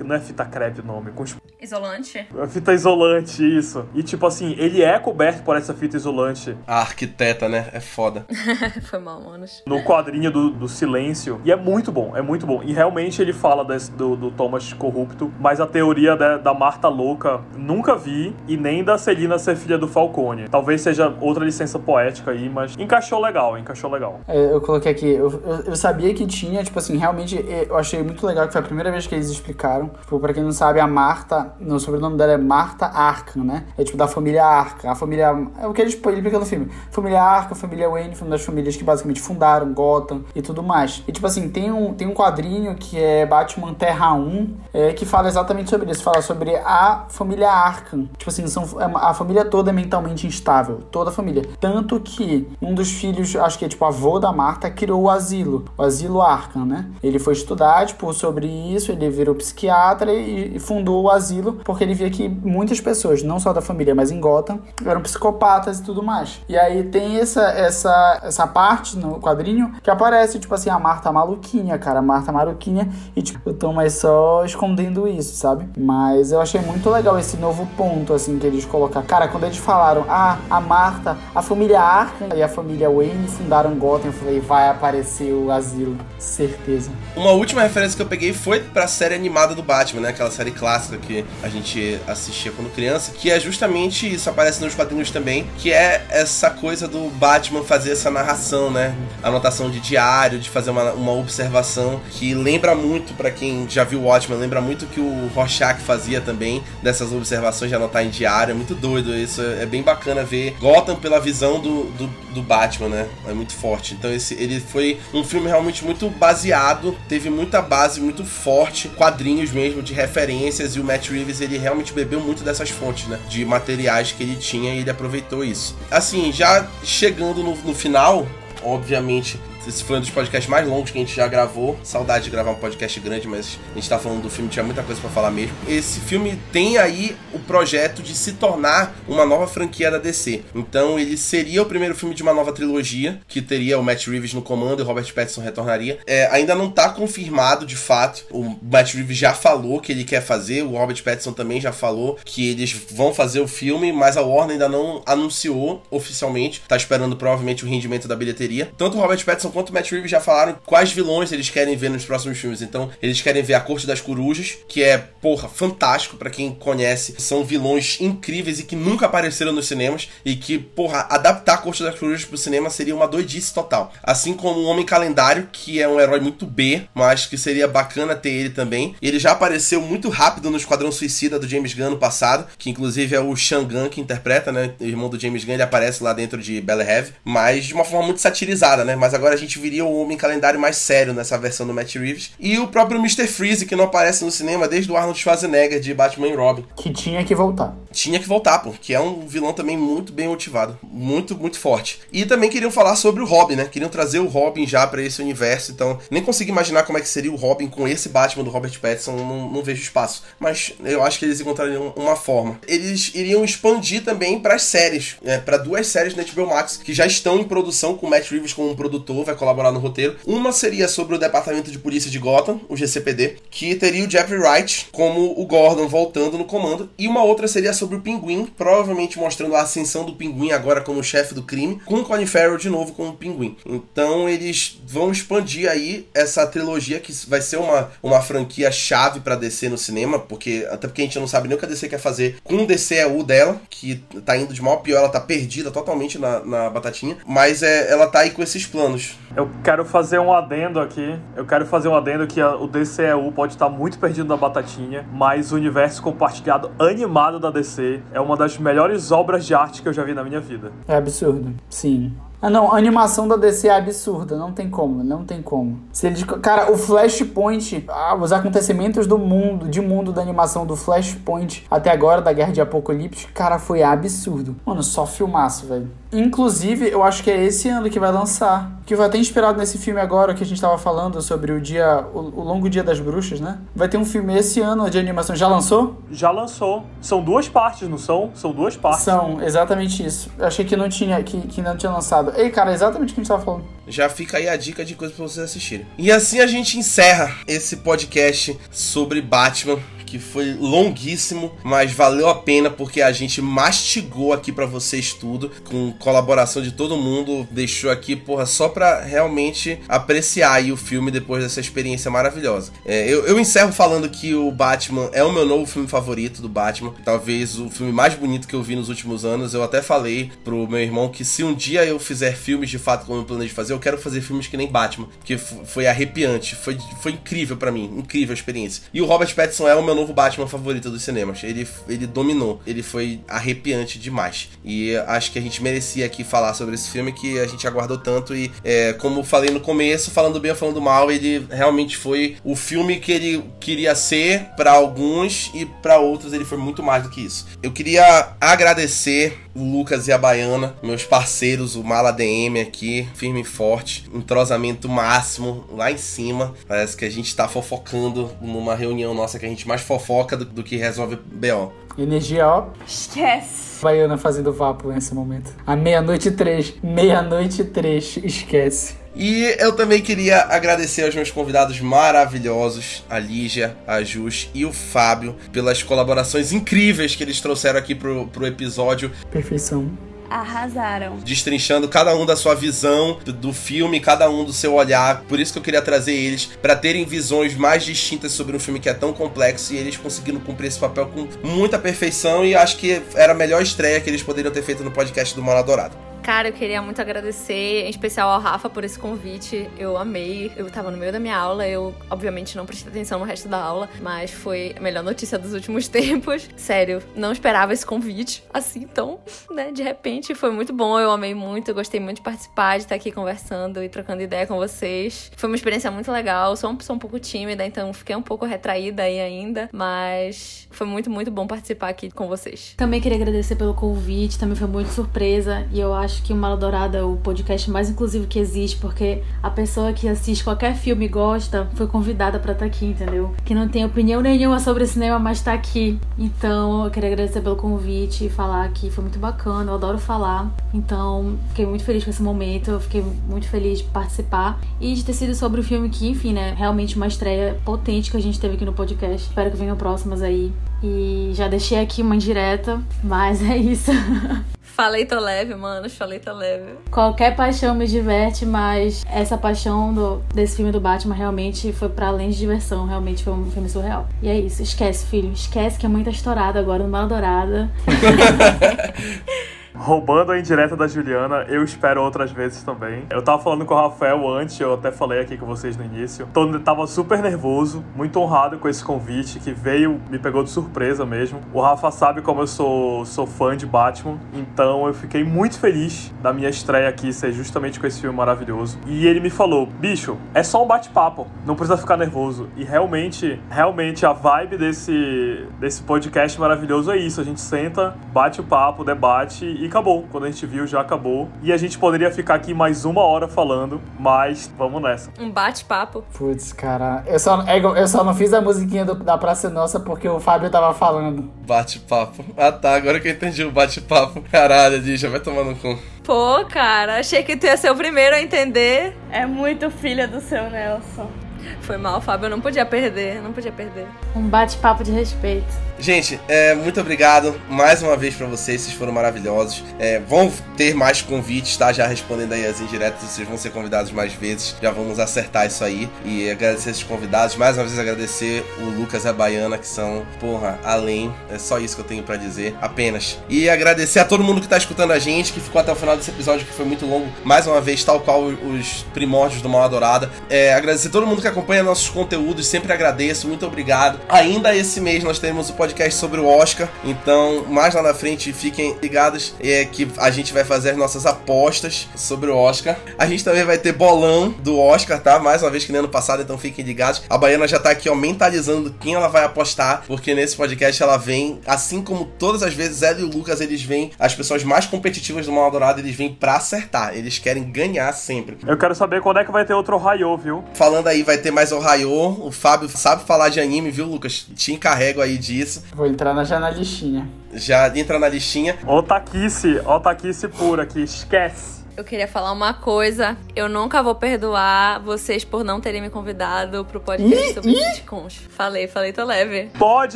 Não é fita crepe o nome, com Isolante? A fita isolante, isso. E tipo assim, ele é coberto por essa fita isolante. A arquiteta, né? É foda. Foi mal, manos. No quadrinho do, do silêncio. E é muito bom, é muito bom. E realmente ele fala desse, do, do Thomas corrupto, mas a teoria da, da Marta louca nunca vi, e nem da Celina ser filha do Falcone. Talvez seja outra licença poética aí, mas encaixou legal, encaixou legal. É, eu coloquei aqui, eu, eu, eu, sabia que tinha, tipo assim, realmente eu achei muito legal que foi a primeira vez que eles explicaram. Tipo, pra quem não sabe, a Marta no sobrenome dela é Marta Arkham, né? É tipo da família Arkham. A família. É o que ele explica no filme. Família Arkham, família Wayne, foi uma das famílias que basicamente fundaram Gotham e tudo mais. E tipo assim, tem um, tem um quadrinho que é Batman Terra 1, é, que fala exatamente sobre isso. Fala sobre a família Arkham. Tipo assim, são, é a família toda é mentalmente instável. Toda a família. Tanto que um dos filhos, acho que é tipo avô da Marta, criou o asilo. O asilo Arkham, né? Ele foi estudar, tipo, sobre isso, ele virou psiquiatra e, fundou o asilo porque ele via que muitas pessoas, não só da família, mas em Gotham, eram psicopatas e tudo mais. E aí tem essa, essa, essa parte no quadrinho que aparece, tipo assim, a Marta maluquinha, cara, a Marta maluquinha, e tipo, o Thomas só escondendo isso, sabe? Mas eu achei muito legal esse novo ponto, assim, que eles colocaram. Cara, quando eles falaram, ah, a Marta, a família Arkham e a família Wayne fundaram Gotham, eu falei, vai aparecer o asilo, certeza. Uma última referência que eu peguei foi pra série animada do Batman, né? Aquela série clássica que a gente assistia quando criança, que é justamente isso, aparece nos quadrinhos também, que é essa coisa do Batman fazer essa narração, né? Anotação de diário, de fazer uma, uma observação que lembra muito, para quem já viu o Watchmen, lembra muito que o Rorschach fazia também, dessas observações de anotar em diário. É muito doido isso, é bem bacana ver Gotham pela visão do, do, do Batman, né? É muito forte. Então esse, ele foi um filme realmente muito baseado, teve muita base, muito forte, quadrinhos mesmo de referências e o Matt Reeves ele realmente bebeu muito dessas fontes, né? De materiais que ele tinha e ele aproveitou isso. Assim, já chegando no, no final, obviamente esse foi um dos podcasts mais longos que a gente já gravou. Saudade de gravar um podcast grande, mas a gente tá falando do filme, tinha muita coisa para falar mesmo. Esse filme tem aí o projeto de se tornar uma nova franquia da DC. Então ele seria o primeiro filme de uma nova trilogia, que teria o Matt Reeves no comando e o Robert Pattinson retornaria. É, ainda não tá confirmado de fato. O Matt Reeves já falou que ele quer fazer, o Robert Pattinson também já falou que eles vão fazer o filme, mas a Warner ainda não anunciou oficialmente. Tá esperando provavelmente o rendimento da bilheteria. Tanto o Robert Pattinson quanto o Matt Reeves já falaram quais vilões eles querem ver nos próximos filmes. Então, eles querem ver a Corte das Corujas, que é, porra, fantástico para quem conhece. São vilões incríveis e que nunca apareceram nos cinemas e que, porra, adaptar a Corte das Corujas pro cinema seria uma doidice total. Assim como o Homem Calendário, que é um herói muito B, mas que seria bacana ter ele também. Ele já apareceu muito rápido no Esquadrão Suicida do James Gunn no passado, que inclusive é o Shangan que interpreta, né? O irmão do James Gunn, ele aparece lá dentro de Bella Heavy, mas de uma forma muito satirizada, né? Mas agora a gente gente viria o Homem Calendário mais sério nessa versão do Matt Reeves. E o próprio Mr. Freeze, que não aparece no cinema desde o Arnold Schwarzenegger de Batman e Robin. Que tinha que voltar. Tinha que voltar, pô, que é um vilão também muito bem motivado, muito, muito forte. E também queriam falar sobre o Robin, né? Queriam trazer o Robin já para esse universo, então nem consigo imaginar como é que seria o Robin com esse Batman do Robert Pattinson, não, não vejo espaço. Mas eu acho que eles encontrariam uma forma. Eles iriam expandir também para as séries, né? para duas séries na HBO Max que já estão em produção com o Matt Reeves como um produtor, vai colaborar no roteiro. Uma seria sobre o Departamento de Polícia de Gotham, o GCPD, que teria o Jeffrey Wright como o Gordon voltando no comando, e uma outra seria sobre o Pinguim, provavelmente mostrando a ascensão do Pinguim agora como chefe do crime, com Colin Farrell de novo como Pinguim. Então eles vão expandir aí essa trilogia que vai ser uma, uma franquia chave para DC no cinema, porque até porque a gente não sabe nem o que a DC quer fazer com o DCEU dela, que tá indo de mal a pior, ela tá perdida totalmente na, na batatinha, mas é, ela tá aí com esses planos. Eu quero fazer um adendo aqui. Eu quero fazer um adendo que o DCEU pode estar muito perdido na batatinha, mas o universo compartilhado animado da DC é uma das melhores obras de arte que eu já vi na minha vida. É absurdo, sim. Ah, não, a animação da DC é absurda, não tem como, não tem como. Se eles, cara, o Flashpoint, ah, os acontecimentos do mundo, de mundo da animação do Flashpoint até agora da Guerra de Apocalipse, cara, foi absurdo. Mano, só filmaço, velho. Inclusive, eu acho que é esse ano que vai lançar. Que vai ter inspirado nesse filme agora que a gente tava falando sobre o dia. O, o, longo dia das bruxas, né? Vai ter um filme esse ano de animação. Já lançou? Já lançou. São duas partes, não são? São duas partes. São, exatamente isso. Eu achei que não tinha, que, que não tinha lançado. Ei, cara, exatamente o que a gente tava falando. Já fica aí a dica de coisas pra vocês assistirem. E assim a gente encerra esse podcast sobre Batman que foi longuíssimo, mas valeu a pena porque a gente mastigou aqui para vocês tudo, com colaboração de todo mundo, deixou aqui, porra, só pra realmente apreciar o filme depois dessa experiência maravilhosa. É, eu, eu encerro falando que o Batman é o meu novo filme favorito do Batman, talvez o filme mais bonito que eu vi nos últimos anos. Eu até falei pro meu irmão que se um dia eu fizer filmes de fato como eu planejo fazer, eu quero fazer filmes que nem Batman, porque foi arrepiante, foi, foi incrível para mim, incrível a experiência. E o Robert Pattinson é o meu novo Batman favorito dos cinemas. Ele, ele dominou, ele foi arrepiante demais. E acho que a gente merecia aqui falar sobre esse filme que a gente aguardou tanto. E é, como falei no começo, falando bem ou falando mal, ele realmente foi o filme que ele queria ser para alguns e para outros ele foi muito mais do que isso. Eu queria agradecer o Lucas e a Baiana, meus parceiros, o Mala DM aqui, firme e forte, entrosamento máximo lá em cima. Parece que a gente tá fofocando numa reunião nossa que a gente mais fofoca do, do que resolve BO. Energia, ó. Esquece. Baiana fazendo vapo nesse momento. A meia-noite três. Meia-noite três. Esquece. E eu também queria agradecer aos meus convidados maravilhosos, a Lígia, a Jus e o Fábio, pelas colaborações incríveis que eles trouxeram aqui pro, pro episódio. Perfeição. Arrasaram. Destrinchando cada um da sua visão do, do filme, cada um do seu olhar. Por isso que eu queria trazer eles, para terem visões mais distintas sobre um filme que é tão complexo e eles conseguindo cumprir esse papel com muita perfeição. E acho que era a melhor estreia que eles poderiam ter feito no podcast do Mano Dourado. Cara, eu queria muito agradecer, em especial ao Rafa por esse convite. Eu amei. Eu tava no meio da minha aula, eu obviamente não prestei atenção no resto da aula, mas foi a melhor notícia dos últimos tempos. Sério, não esperava esse convite assim, então, né, de repente foi muito bom. Eu amei muito, eu gostei muito de participar, de estar aqui conversando e trocando ideia com vocês. Foi uma experiência muito legal. Sou uma pessoa um pouco tímida, então fiquei um pouco retraída aí ainda, mas foi muito, muito bom participar aqui com vocês. Também queria agradecer pelo convite, também foi muito surpresa e eu acho que o Mala Dourada é o podcast mais inclusivo que existe, porque a pessoa que assiste qualquer filme e gosta foi convidada para estar tá aqui, entendeu? Que não tem opinião nenhuma sobre cinema, mas tá aqui. Então, eu queria agradecer pelo convite e falar que foi muito bacana, eu adoro falar. Então, fiquei muito feliz com esse momento, eu fiquei muito feliz de participar e de ter sido sobre o filme que, enfim, né, realmente uma estreia potente que a gente teve aqui no podcast. Espero que venham próximas aí. E já deixei aqui uma indireta, mas é isso. Falei tô leve, mano. Falei tô leve. Qualquer paixão me diverte, mas essa paixão do, desse filme do Batman realmente foi para além de diversão. Realmente foi um filme surreal. E é isso. Esquece, filho. Esquece que a mãe tá estourada agora no Mal Dourada. Roubando a indireta da Juliana, eu espero outras vezes também. Eu tava falando com o Rafael antes, eu até falei aqui com vocês no início. Tô, tava super nervoso, muito honrado com esse convite que veio, me pegou de surpresa mesmo. O Rafa sabe como eu sou, sou fã de Batman, então eu fiquei muito feliz da minha estreia aqui ser justamente com esse filme maravilhoso. E ele me falou: bicho, é só um bate-papo, não precisa ficar nervoso. E realmente, realmente a vibe desse, desse podcast maravilhoso é isso. A gente senta, bate o papo, debate e acabou. Quando a gente viu, já acabou. E a gente poderia ficar aqui mais uma hora falando, mas vamos nessa. Um bate-papo. Putz, cara, eu só, é eu só não fiz a musiquinha do, da Praça Nossa porque o Fábio tava falando. Bate-papo. Ah tá, agora que eu entendi o bate-papo. Caralho, Disha, vai tomar no cu. Pô, cara, achei que tu ia ser o primeiro a entender. É muito filha do seu Nelson. Foi mal, Fábio, eu não podia perder, não podia perder. Um bate-papo de respeito. Gente, é, muito obrigado mais uma vez para vocês, vocês foram maravilhosos. É, vão ter mais convites, tá? Já respondendo aí as indiretas, vocês vão ser convidados mais vezes. Já vamos acertar isso aí. E agradecer esses convidados. Mais uma vez agradecer o Lucas e a Baiana, que são, porra, além. É só isso que eu tenho para dizer, apenas. E agradecer a todo mundo que tá escutando a gente, que ficou até o final desse episódio, que foi muito longo. Mais uma vez, tal qual os primórdios do Mal Adorada. É, agradecer a todo mundo que acompanha nossos conteúdos, sempre agradeço, muito obrigado. Ainda esse mês nós teremos o podcast podcast sobre o Oscar. Então, mais lá na frente, fiquem ligados é que a gente vai fazer as nossas apostas sobre o Oscar. A gente também vai ter bolão do Oscar, tá? Mais uma vez que no ano passado, então fiquem ligados. A Baiana já tá aqui, ó, mentalizando quem ela vai apostar, porque nesse podcast ela vem, assim como todas as vezes ela e o Lucas, eles vêm, as pessoas mais competitivas do Mal Dourado, eles vêm pra acertar. Eles querem ganhar sempre. Eu quero saber quando é que vai ter outro Ohio, viu? Falando aí, vai ter mais Ohio. O Fábio sabe falar de anime, viu, Lucas? Te encarrego aí disso. Vou entrar na, já na listinha. Já entra na listinha. Otaquice, otaquice pura aqui, esquece. Eu queria falar uma coisa. Eu nunca vou perdoar vocês por não terem me convidado pro podcast Ih, sobre ih. sitcoms. Falei, falei, tô leve. Pode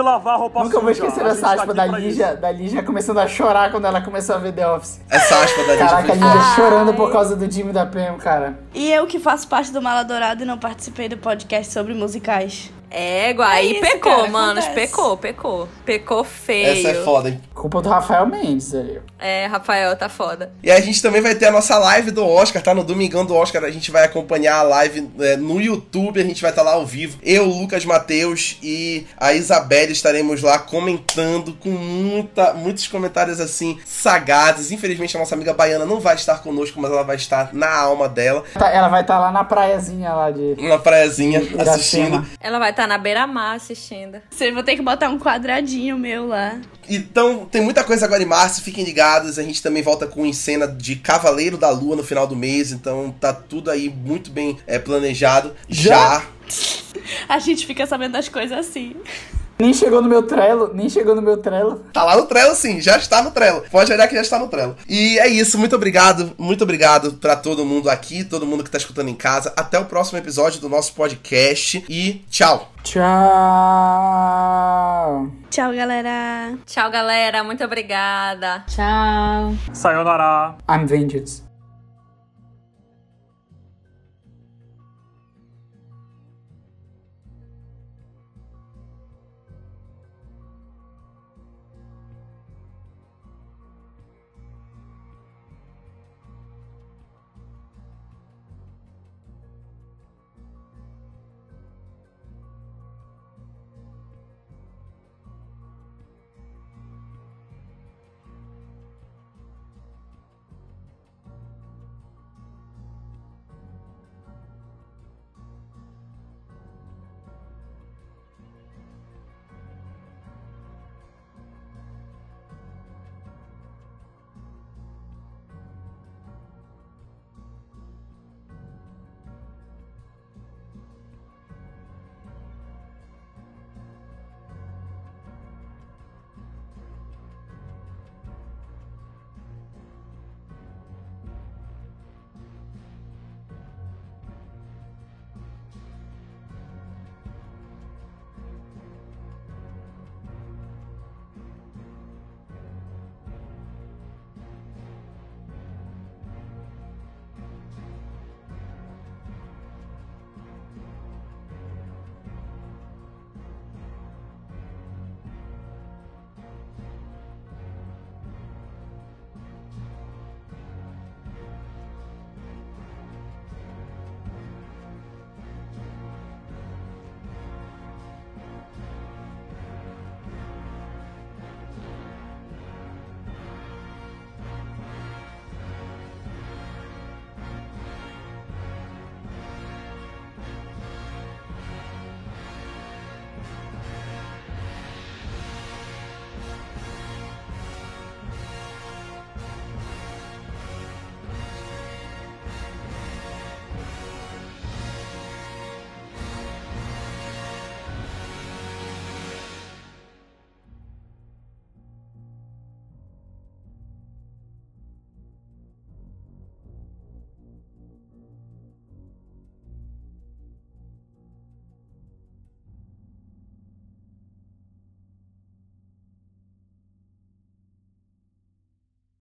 lavar a roupa Nunca vou esquecer A essa tá aspa da Lígia, da Lígia começando a chorar quando ela começou a ver The Office. Essa aspa da Lígia Caraca, a Lígia chorando por causa do Jimmy da Pam, cara. E eu que faço parte do Mala Dourado e não participei do podcast sobre musicais. É, aí isso, pecou, cara, manos. acontece. Pecou, pecou. Pecou feio. Essa é foda, hein? Culpa do Rafael Mendes ali. É, Rafael, tá foda. E aí a gente também vai ter a nossa live do Oscar, tá? No domingão do Oscar a gente vai acompanhar a live é, no YouTube, a gente vai estar lá ao vivo. Eu, Lucas Mateus e a Isabelle estaremos lá comentando com muita, muitos comentários assim, sagazes. Infelizmente a nossa amiga baiana não vai estar conosco, mas ela vai estar na alma dela, Tá- Ela vai estar lá na praiazinha lá de. na praiazinha, assistindo. Ela vai estar na beira-mar assistindo. Você vai ter que botar um quadradinho meu lá. Então, tem muita coisa agora em março, fiquem ligados. A gente também volta com em cena de Cavaleiro da Lua no final do mês, então tá tudo aí muito bem é, planejado. Já? Já. A gente fica sabendo das coisas assim. Nem chegou no meu trelo, nem chegou no meu trelo. Tá lá no Trello, sim, já está no Trello. Pode olhar que já está no Trello. E é isso, muito obrigado, muito obrigado pra todo mundo aqui, todo mundo que tá escutando em casa. Até o próximo episódio do nosso podcast e tchau. Tchau. Tchau, galera. Tchau, galera. Muito obrigada. Tchau. Sayonara. I'm vengeance.